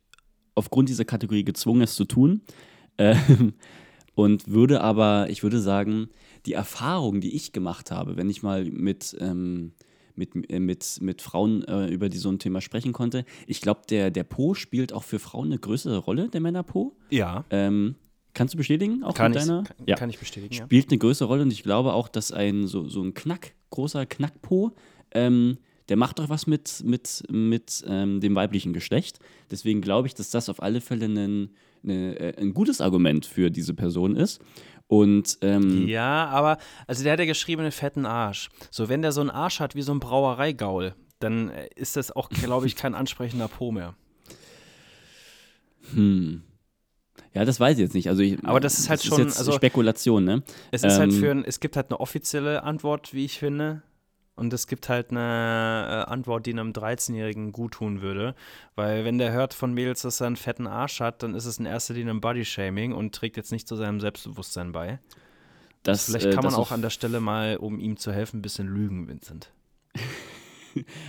Speaker 3: aufgrund dieser Kategorie gezwungen, es zu tun. Ähm, und würde aber, ich würde sagen, die Erfahrung, die ich gemacht habe, wenn ich mal mit, ähm, mit, äh, mit, mit Frauen äh, über die, so ein Thema sprechen konnte, ich glaube, der, der Po spielt auch für Frauen eine größere Rolle, der Männerpo.
Speaker 2: Ja.
Speaker 3: Ähm, kannst du bestätigen? Auch
Speaker 2: Kann
Speaker 3: mit deiner?
Speaker 2: kann,
Speaker 3: ja
Speaker 2: kann ich bestätigen, ja.
Speaker 3: spielt eine größere Rolle und ich glaube auch, dass ein so, so ein Knack, großer Knackpo, ähm, der macht doch was mit, mit, mit ähm, dem weiblichen Geschlecht. Deswegen glaube ich, dass das auf alle Fälle ein, eine, äh, ein gutes Argument für diese Person ist. Und ähm,
Speaker 2: Ja, aber, also der hat ja geschrieben, einen fetten Arsch. So, wenn der so einen Arsch hat wie so ein Brauereigaul, dann äh, ist das auch, glaube ich, kein ansprechender Po mehr.
Speaker 3: hm. Ja, das weiß ich jetzt nicht. Also ich,
Speaker 2: Aber das ist halt schon-
Speaker 3: jetzt
Speaker 2: also-
Speaker 3: Spekulation, ne?
Speaker 2: Es ist halt
Speaker 3: Ähm,
Speaker 2: für ein, es gibt halt eine offizielle Antwort, wie ich finde. Und es gibt halt eine äh, Antwort, die einem 13-Jährigen gut tun würde. Weil wenn der hört von Mädels, dass er einen fetten Arsch hat, dann ist es in erster Linie ein Bodyshaming und trägt jetzt nicht zu seinem Selbstbewusstsein bei.
Speaker 3: Das,
Speaker 2: Vielleicht
Speaker 3: äh,
Speaker 2: kann man
Speaker 3: das
Speaker 2: auch an der Stelle mal, um ihm zu helfen, ein bisschen lügen, Vincent.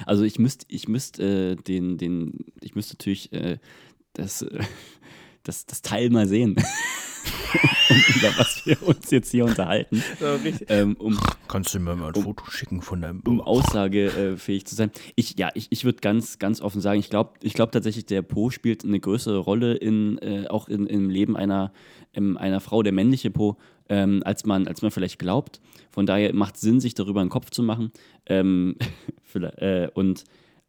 Speaker 3: Also ich müsste, ich müsste äh, den, den, ich müsste natürlich äh, das, äh, das, das Teil mal sehen. Über was wir uns jetzt hier unterhalten. Ähm, um,
Speaker 2: Kannst du mir mal ein Foto schicken von deinem
Speaker 3: um aussagefähig zu sein. Ich, ja, ich, ich würde ganz, ganz offen sagen, ich glaube ich glaub tatsächlich, der Po spielt eine größere Rolle in, äh, auch in, im Leben einer, ähm, einer Frau, der männliche Po, ähm, als, man, als man vielleicht glaubt. Von daher macht es Sinn, sich darüber einen Kopf zu machen. Ähm, vielleicht, äh, und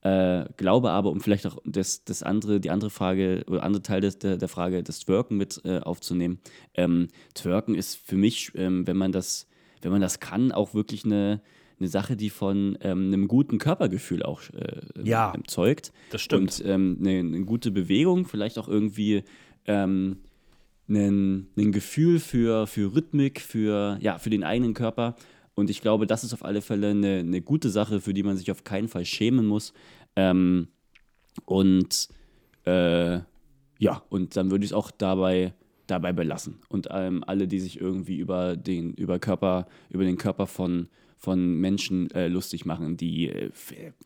Speaker 3: äh, glaube aber, um vielleicht auch das, das andere, die andere Frage oder andere Teil des, der, der Frage, das Twerken mit äh, aufzunehmen. Ähm, Twerken ist für mich, ähm, wenn man das, wenn man das kann, auch wirklich eine, eine Sache, die von ähm, einem guten Körpergefühl auch äh,
Speaker 2: Ja.
Speaker 3: ähm, zeugt.
Speaker 2: Das stimmt.
Speaker 3: Und ähm, eine, eine gute Bewegung, vielleicht auch irgendwie ähm, ein, ein Gefühl für, für Rhythmik, für, ja, für den eigenen Körper. Und ich glaube, das ist auf alle Fälle eine, eine gute Sache, für die man sich auf keinen Fall schämen muss. Ähm, und äh, ja, und dann würde ich es auch dabei, dabei belassen. Und ähm, alle, die sich irgendwie über den, über Körper, über den Körper von, von Menschen äh, lustig machen, die, äh,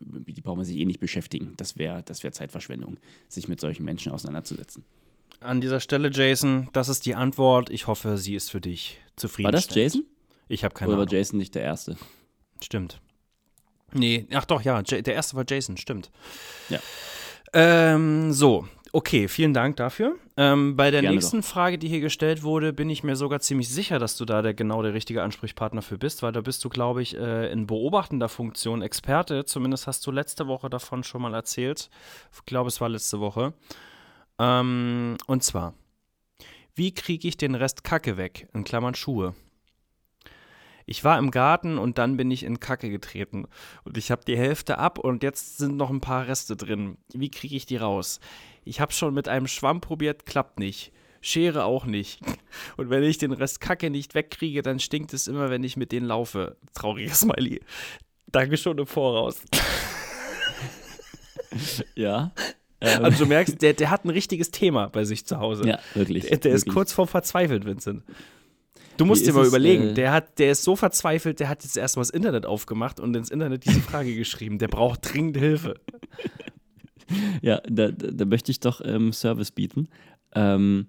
Speaker 3: die braucht man sich eh nicht beschäftigen. Das wäre das wär Zeitverschwendung, sich mit solchen Menschen auseinanderzusetzen.
Speaker 2: An dieser Stelle, Jason, das ist die Antwort. Ich hoffe, sie ist für dich zufrieden.
Speaker 3: War das Jason?
Speaker 2: Ich habe keine
Speaker 3: Oder war
Speaker 2: Ahnung.
Speaker 3: Jason nicht der Erste?
Speaker 2: Stimmt. Nee, ach doch, ja, J der erste war Jason, stimmt.
Speaker 3: Ja.
Speaker 2: Ähm, so, okay, vielen Dank dafür. Ähm, bei der
Speaker 3: Gerne
Speaker 2: nächsten Frage, die hier gestellt wurde, bin ich mir sogar ziemlich sicher, dass du da der, genau der richtige Ansprechpartner für bist, weil da bist du, glaube ich, äh, in beobachtender Funktion Experte. Zumindest hast du letzte Woche davon schon mal erzählt. Ich glaube, es war letzte Woche. Ähm, und zwar, wie kriege ich den Rest Kacke weg? In Klammern Schuhe. Ich war im Garten und dann bin ich in Kacke getreten. Und ich habe die Hälfte ab und jetzt sind noch ein paar Reste drin. Wie kriege ich die raus? Ich habe schon mit einem Schwamm probiert, klappt nicht. Schere auch nicht. Und wenn ich den Rest Kacke nicht wegkriege, dann stinkt es immer, wenn ich mit denen laufe. Trauriges Smiley. Danke schon im Voraus.
Speaker 3: Ja. Ähm,
Speaker 2: Also du merkst, der, der hat ein richtiges Thema bei sich zu Hause.
Speaker 3: ja, wirklich.
Speaker 2: Der, der ist
Speaker 3: wirklich.
Speaker 2: kurz vorm Verzweifelt, Vincent. Du musst dir mal überlegen,
Speaker 3: äh,
Speaker 2: der, hat, der ist so verzweifelt, der hat jetzt erstmal das Internet aufgemacht und ins Internet diese Frage geschrieben. Der braucht dringend Hilfe.
Speaker 3: Ja, da, da, möchte ich doch ähm, Service bieten. Ähm,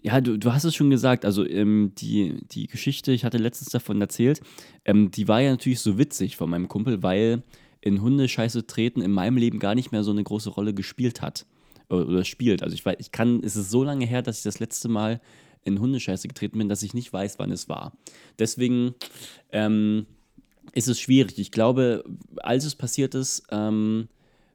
Speaker 3: ja, du, du hast es schon gesagt, also ähm, die, die Geschichte, ich hatte letztens davon erzählt, ähm, die war ja natürlich so witzig von meinem Kumpel, weil in Hundescheiße treten in meinem Leben gar nicht mehr so eine große Rolle gespielt hat. Oder, oder spielt. Also ich weiß, ich kann, es ist so lange her, dass ich das letzte Mal in Hundescheiße getreten bin, dass ich nicht weiß, wann es war. Deswegen ähm, ist es schwierig. Ich glaube, als es passiert ist, ähm,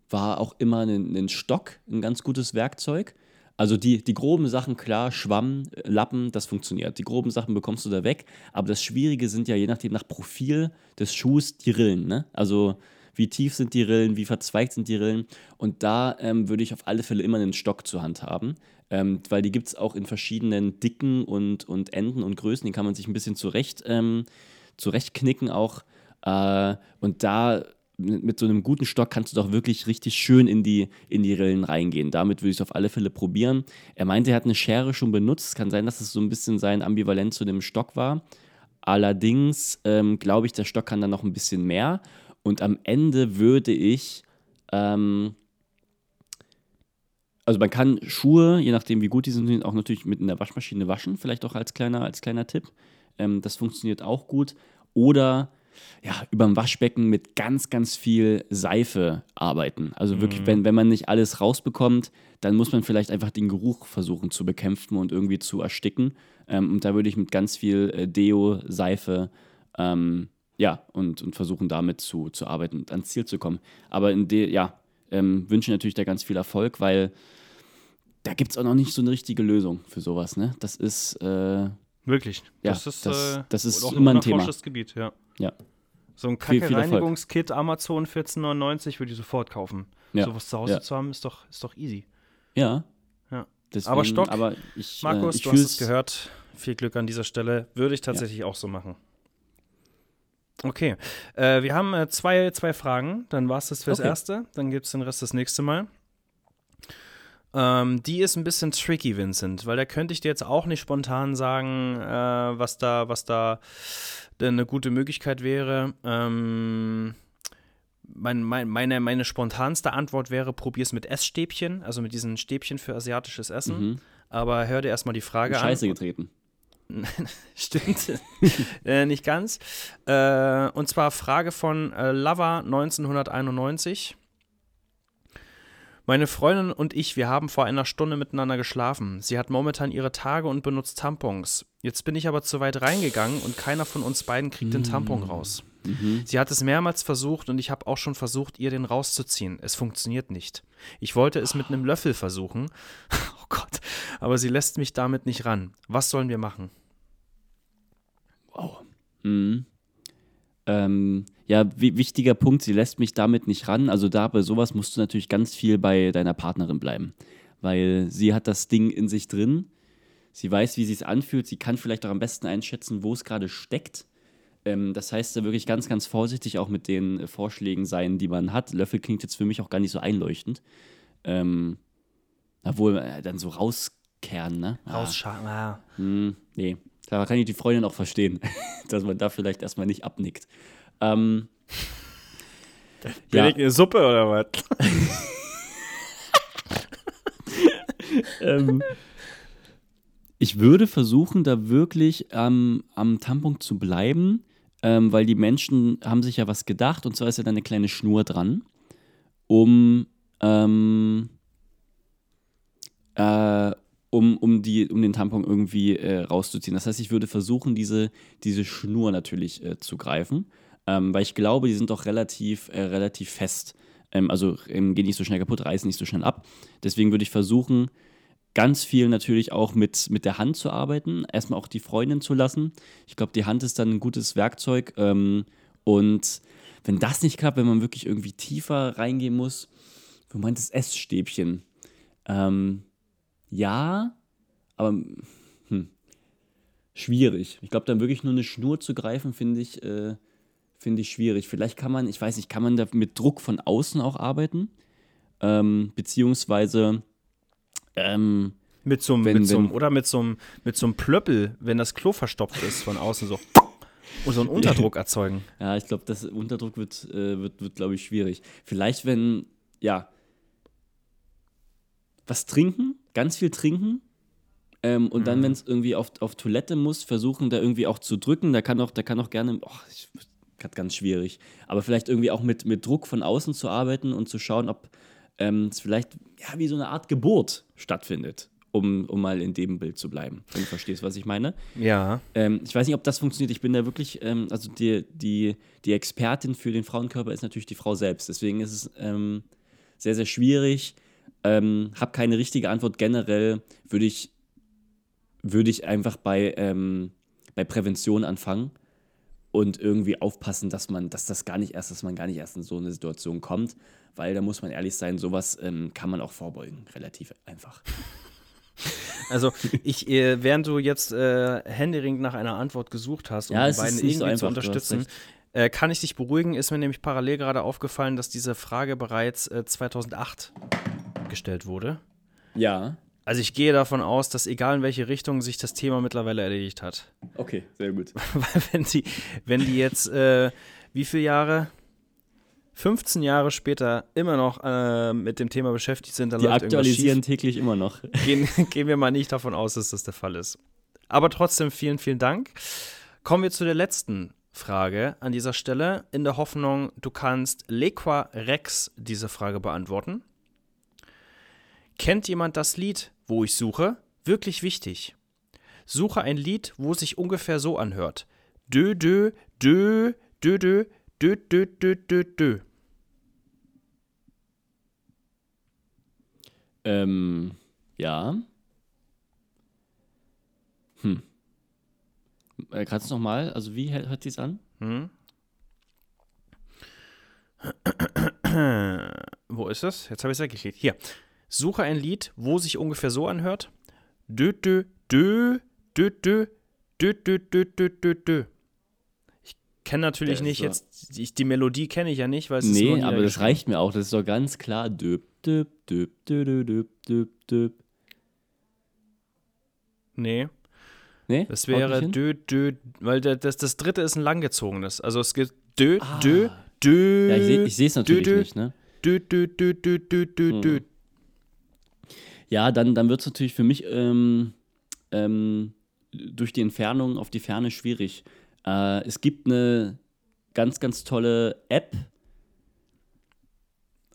Speaker 3: war auch immer ein, ein Stock ein ganz gutes Werkzeug. Also die, die groben Sachen, klar, Schwamm, Lappen, das funktioniert. Die groben Sachen bekommst du da weg. Aber das Schwierige sind ja je nachdem nach Profil des Schuhs die Rillen. Ne? Also wie tief sind die Rillen, wie verzweigt sind die Rillen. Und da ähm, würde ich auf alle Fälle immer einen Stock zur Hand haben, ähm, weil die gibt es auch in verschiedenen Dicken und, und Enden und Größen. Die kann man sich ein bisschen zurecht, ähm, zurechtknicken auch. Äh, und da mit, so einem guten Stock kannst du doch wirklich richtig schön in die, in die Rillen reingehen. Damit würde ich es auf alle Fälle probieren. Er meinte, er hat eine Schere schon benutzt. Kann sein, dass es so ein bisschen sein Ambivalent zu dem Stock war. Allerdings ähm, glaube ich, der Stock kann dann noch ein bisschen mehr. Und am Ende würde ich, ähm, also man kann Schuhe, je nachdem wie gut die sind, auch natürlich mit in der Waschmaschine waschen, vielleicht auch als kleiner, als kleiner Tipp. Ähm, das funktioniert auch gut. Oder ja, über dem Waschbecken mit ganz, ganz viel Seife arbeiten. Also wirklich, mhm. wenn, wenn man nicht alles rausbekommt, dann muss man vielleicht einfach den Geruch versuchen zu bekämpfen und irgendwie zu ersticken. Ähm, und da würde ich mit ganz viel äh, Deo, Seife, ähm, ja, und, und versuchen damit zu, zu arbeiten und ans Ziel zu kommen. Aber in de, ja, ähm, wünsche natürlich da ganz viel Erfolg, weil da gibt es auch noch nicht so eine richtige Lösung für sowas, ne? Das ist äh,
Speaker 2: Wirklich.
Speaker 3: Ja,
Speaker 2: das ist,
Speaker 3: das,
Speaker 2: äh,
Speaker 3: das ist
Speaker 2: auch
Speaker 3: immer ein Thema.
Speaker 2: Gebiet, ja.
Speaker 3: Ja.
Speaker 2: So ein. Kacke-Reinigungskit Amazon 14,99 würde ich sofort kaufen.
Speaker 3: Ja.
Speaker 2: Sowas zu Hause
Speaker 3: Ja.
Speaker 2: zu haben, ist doch, ist doch easy.
Speaker 3: Ja.
Speaker 2: Ja.
Speaker 3: Deswegen,
Speaker 2: Aber Stock,
Speaker 3: aber ich,
Speaker 2: Markus,
Speaker 3: äh, ich
Speaker 2: du hast es gehört. Viel Glück an dieser Stelle. Würde ich tatsächlich auch so machen. Okay. Äh, wir haben äh, zwei, zwei Fragen. Dann war es das fürs
Speaker 3: Okay.
Speaker 2: Erste. Dann gibt es den Rest das nächste Mal. Ähm, die ist ein bisschen tricky, Vincent, weil da könnte ich dir jetzt auch nicht spontan sagen, äh, was da, was da denn eine gute Möglichkeit wäre. Ähm, mein, mein, meine, meine spontanste Antwort wäre, probier's mit Essstäbchen, also mit diesen Stäbchen für asiatisches Essen.
Speaker 3: Mhm.
Speaker 2: Aber hör dir erstmal die Frage an.
Speaker 3: Scheiße getreten.
Speaker 2: Stimmt. äh, nicht ganz. Äh, und zwar Frage von äh, Lover 1991. Meine Freundin und ich, wir haben vor einer Stunde miteinander geschlafen. Sie hat momentan ihre Tage und benutzt Tampons. Jetzt bin ich aber zu weit reingegangen und keiner von uns beiden kriegt den Tampon raus.
Speaker 3: Mhm.
Speaker 2: Sie hat es mehrmals versucht und ich habe auch schon versucht, ihr den rauszuziehen. Es funktioniert nicht. Ich wollte es mit einem Löffel versuchen. Gott. Aber sie lässt mich damit nicht ran. Was sollen wir machen?
Speaker 3: Wow. Mhm. Ähm, ja, wi- wichtiger Punkt, sie lässt mich damit nicht ran. Also da bei sowas musst du natürlich ganz viel bei deiner Partnerin bleiben. Weil sie hat das Ding in sich drin. Sie weiß, wie sie es anfühlt. Sie kann vielleicht auch am besten einschätzen, wo es gerade steckt. Ähm, das heißt, da wirklich ganz, ganz vorsichtig auch mit den äh, Vorschlägen sein, die man hat. Löffel klingt jetzt für mich auch gar nicht so einleuchtend. Ähm, obwohl, äh, dann so rauskehren, ne? Ah.
Speaker 2: Rausschauen. Ah.
Speaker 3: Hm, nee, da kann ich die Freundin auch verstehen, dass man da vielleicht erstmal nicht abnickt. Ähm,
Speaker 2: Bin
Speaker 3: ja,
Speaker 2: ich eine Suppe oder was?
Speaker 3: ähm, ich würde versuchen, da wirklich am am Tampon zu bleiben, ähm, weil die Menschen haben sich ja was gedacht und zwar ist ja da eine kleine Schnur dran, um, ähm, äh, um, um, die, um den Tampon irgendwie äh, rauszuziehen. Das heißt, ich würde versuchen, diese, diese Schnur natürlich äh, zu greifen, ähm, weil ich glaube, die sind doch relativ, äh, relativ fest. Ähm, also ähm, gehen nicht so schnell kaputt, reißen nicht so schnell ab. Deswegen würde ich versuchen, ganz viel natürlich auch mit, mit der Hand zu arbeiten, erstmal auch die Freundin zu lassen. Ich glaube, die Hand ist dann ein gutes Werkzeug. Ähm, und wenn das nicht klappt, wenn man wirklich irgendwie tiefer reingehen muss, du meintest Essstäbchen. Ähm, ja, aber hm, schwierig. Ich glaube, dann wirklich nur eine Schnur zu greifen, finde ich, äh, finde ich schwierig. Vielleicht kann man, ich weiß nicht, kann man da mit Druck von außen auch arbeiten? Ähm, beziehungsweise ähm,
Speaker 2: Mit so einem, oder mit so einem, mit so einem Plöppel, wenn das Klo verstopft ist von außen so. Und so einen Unterdruck erzeugen.
Speaker 3: Ja, ich glaube, das Unterdruck wird, äh, wird, wird glaube ich, schwierig. Vielleicht, wenn, ja, was trinken, ganz viel trinken. Ähm, und dann, wenn es irgendwie auf, auf Toilette muss, versuchen, da irgendwie auch zu drücken. Da kann auch, da kann auch gerne, oh, ich, ganz schwierig. Aber vielleicht irgendwie auch mit, mit Druck von außen zu arbeiten und zu schauen, ob ähm, es vielleicht ja, wie so eine Art Geburt stattfindet, um, um mal in dem Bild zu bleiben. Wenn du verstehst, was ich meine.
Speaker 2: Ja.
Speaker 3: Ähm, ich weiß nicht, ob das funktioniert. Ich bin da wirklich, ähm, also die, die, die Expertin für den Frauenkörper ist natürlich die Frau selbst. Deswegen ist es ähm, sehr, sehr schwierig. Ähm, hab keine richtige Antwort. Generell würde ich, würde ich einfach bei, ähm, bei Prävention anfangen und irgendwie aufpassen, dass man, dass das gar nicht erst, dass man gar nicht erst in so eine Situation kommt, weil da muss man ehrlich sein, sowas ähm, kann man auch vorbeugen, relativ einfach.
Speaker 2: Also ich, äh, während du jetzt äh, händeringend nach einer Antwort gesucht hast, um
Speaker 3: Ja,
Speaker 2: die beiden
Speaker 3: nicht so
Speaker 2: irgendwie
Speaker 3: einfach,
Speaker 2: zu unterstützen, äh, kann ich dich beruhigen. Ist mir nämlich parallel gerade aufgefallen, dass diese Frage bereits äh, 2008 gestellt wurde.
Speaker 3: Ja.
Speaker 2: Also ich gehe davon aus, dass egal in welche Richtung sich das Thema mittlerweile erledigt hat.
Speaker 3: Okay, sehr gut.
Speaker 2: Weil wenn die, wenn die jetzt, äh, wie viele Jahre? 15 Jahre später immer noch äh, mit dem Thema beschäftigt sind, dann
Speaker 3: Die
Speaker 2: läuft
Speaker 3: aktualisieren täglich immer noch.
Speaker 2: Gehen, gehen wir mal nicht davon aus, dass das der Fall ist. Aber trotzdem vielen, vielen Dank. Kommen wir zu der letzten Frage an dieser Stelle, in der Hoffnung, du kannst Lequa Rex diese Frage beantworten. Kennt jemand das Lied, wo ich suche? Wirklich wichtig. Suche ein Lied, wo es sich ungefähr so anhört. Dö, dö, dö, dö, dö, dö, dö, dö, dö, dö.
Speaker 3: Ähm, ja. Hm. Äh, kannst du nochmal? Also, wie hört, hört sich's an?
Speaker 2: Hm? Wo ist es? Jetzt habe ich es weggeklickt. Hier. Suche ein Lied, wo sich ungefähr so anhört. Dö, dö, dö, dö, dö, dö, dö, dö, dö, dö, dö. Ich kenne natürlich
Speaker 3: ist
Speaker 2: nicht
Speaker 3: so-
Speaker 2: jetzt, ich, die Melodie kenne ich ja nicht, weil es ist
Speaker 3: Nee, aber das reicht mir auch. Das ist doch ganz klar. Döp, döp, döp, döp, döp, döp, döp.
Speaker 2: Nee,
Speaker 3: Nee?
Speaker 2: das wäre dö, dö, weil das, das dritte ist ein langgezogenes. Also es gibt dö,
Speaker 3: Ah.
Speaker 2: dö, dö,
Speaker 3: Ja, ich sehe seh's natürlich
Speaker 2: dö,
Speaker 3: nicht, ne?
Speaker 2: dö, dö, dö, dö, dö, dö,
Speaker 3: Mhm.
Speaker 2: dö.
Speaker 3: Ja, dann, dann wird es natürlich für mich ähm, ähm, durch die Entfernung auf die Ferne schwierig. Äh, es gibt eine ganz, ganz tolle App.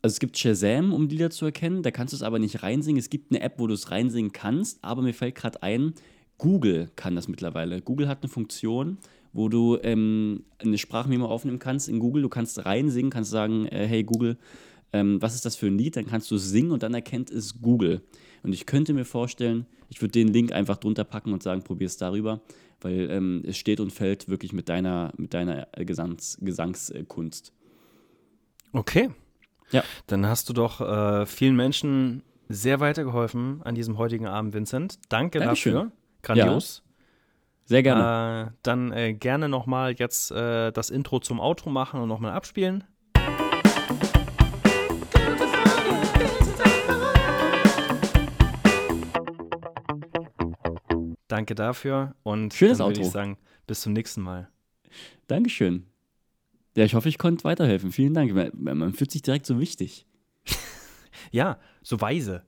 Speaker 3: Also es gibt Shazam, um Lieder zu erkennen. Da kannst du es aber nicht reinsingen. Es gibt eine App, wo du es reinsingen kannst. Aber mir fällt gerade ein, Google kann das mittlerweile. Google hat eine Funktion, wo du ähm, eine Sprachmemo aufnehmen kannst in Google. Du kannst reinsingen, kannst sagen, äh, hey Google, ähm, was ist das für ein Lied? Dann kannst du es singen und dann erkennt es Google. Und ich könnte mir vorstellen, ich würde den Link einfach drunter packen und sagen, probier es darüber, weil ähm, es steht und fällt wirklich mit deiner, mit deiner äh, Gesangs, Gesangskunst.
Speaker 2: Okay.
Speaker 3: Ja.
Speaker 2: Dann hast du doch äh, vielen Menschen sehr weitergeholfen an diesem heutigen Abend, Vincent. Danke
Speaker 3: Dankeschön.
Speaker 2: dafür. Grandios.
Speaker 3: Sehr gerne.
Speaker 2: Äh, dann äh, gerne nochmal jetzt äh, das Intro zum Outro machen und nochmal abspielen. Danke dafür und
Speaker 3: Schönes
Speaker 2: dann würde ich sagen, bis zum nächsten Mal.
Speaker 3: Dankeschön. Ja, ich hoffe, ich konnte weiterhelfen. Vielen Dank. Man, man fühlt sich direkt so wichtig.
Speaker 2: Ja, so weise.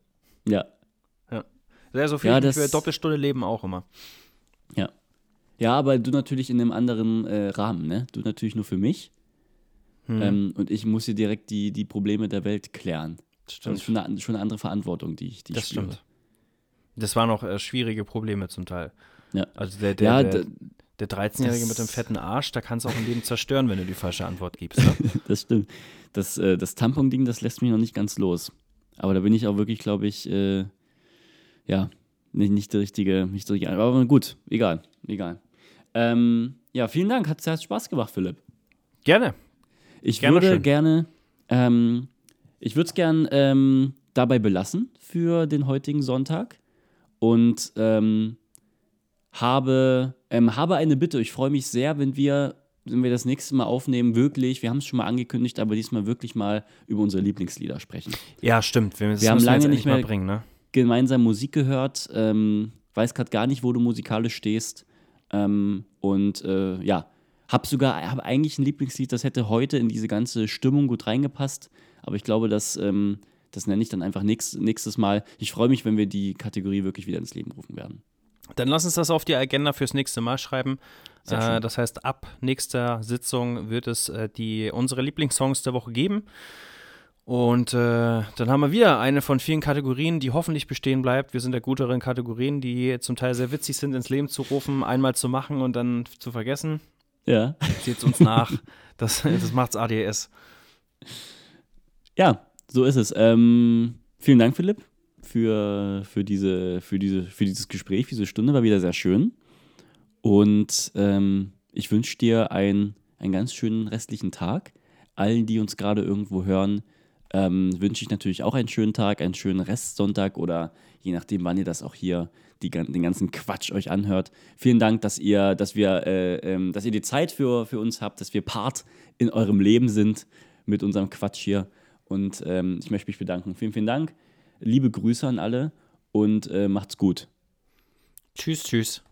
Speaker 3: Ja.
Speaker 2: Ja, so viel
Speaker 3: Ja,
Speaker 2: ja,
Speaker 3: das-
Speaker 2: für Doppelstunde leben auch immer.
Speaker 3: Ja. Ja, aber du natürlich in einem anderen äh, Rahmen, ne? Du natürlich nur für mich.
Speaker 2: Hm,
Speaker 3: Ähm, und ich muss hier direkt die, die Probleme der Welt klären. Das
Speaker 2: stimmt.
Speaker 3: ist schon eine, schon eine andere Verantwortung, die ich, die
Speaker 2: Das
Speaker 3: ich spüre.
Speaker 2: stimmt. Das waren auch äh, schwierige Probleme zum Teil.
Speaker 3: Ja.
Speaker 2: Also der, der,
Speaker 3: Ja,
Speaker 2: der, der 13-Jährige
Speaker 3: das-
Speaker 2: mit dem fetten Arsch, da kannst du auch ein Leben zerstören, wenn du die falsche Antwort gibst. Ne?
Speaker 3: das stimmt. Das, äh, das Tampon-Ding, das lässt mich noch nicht ganz los. Aber da bin ich auch wirklich, glaube ich, äh, ja, nicht, nicht der richtige, nicht der richtige. Aber gut, egal, egal. Ähm, ja, vielen Dank, hat, hat Spaß gemacht, Philipp.
Speaker 2: Gerne.
Speaker 3: Ich
Speaker 2: Gerne
Speaker 3: würde
Speaker 2: schön.
Speaker 3: gerne, ähm, ich würde es gern ähm, dabei belassen für den heutigen Sonntag und ähm, habe, ähm, habe eine Bitte. Ich freue mich sehr, wenn wir, wenn wir das nächste Mal aufnehmen, wirklich, wir haben es schon mal angekündigt, aber diesmal wirklich mal über unsere Lieblingslieder sprechen.
Speaker 2: Ja, stimmt. Wir,
Speaker 3: Wir haben lange nicht mehr-
Speaker 2: bringen, ne?
Speaker 3: Gemeinsam Musik gehört, ähm, weiß gerade gar nicht, wo du musikalisch stehst ähm, und äh, ja, habe sogar, habe eigentlich ein Lieblingslied, das hätte heute in diese ganze Stimmung gut reingepasst, aber ich glaube, dass ähm, das nenne ich dann einfach nächst, nächstes Mal. Ich freue mich, wenn wir die Kategorie wirklich wieder ins Leben rufen werden.
Speaker 2: Dann lass uns das auf die Agenda fürs nächste Mal schreiben. Äh, das heißt, ab nächster Sitzung wird es äh, die, unsere Lieblingssongs der Woche geben. Und äh, dann haben wir wieder eine von vielen Kategorien, die hoffentlich bestehen bleibt. Wir sind der guteren Kategorien, die zum Teil sehr witzig sind, ins Leben zu rufen, einmal zu machen und dann zu vergessen.
Speaker 3: Ja.
Speaker 2: Seht uns nach. Das, das macht's ADS.
Speaker 3: Ja, so ist es. Ähm, vielen Dank, Philipp, für, für, diese, für, diese, für dieses Gespräch, diese Stunde. War wieder sehr schön. Und ähm, ich wünsche dir ein, einen ganz schönen restlichen Tag. Allen, die uns gerade irgendwo hören, ähm, wünsche ich natürlich auch einen schönen Tag, einen schönen Restsonntag oder je nachdem, wann ihr das auch hier die, den ganzen Quatsch euch anhört. Vielen Dank, dass ihr, dass wir, äh, ähm, dass ihr die Zeit für, für uns habt, dass wir Part in eurem Leben sind mit unserem Quatsch hier. Und ähm, ich möchte mich bedanken. Vielen, vielen Dank. Liebe Grüße an alle und äh, macht's gut.
Speaker 2: Tschüss, tschüss.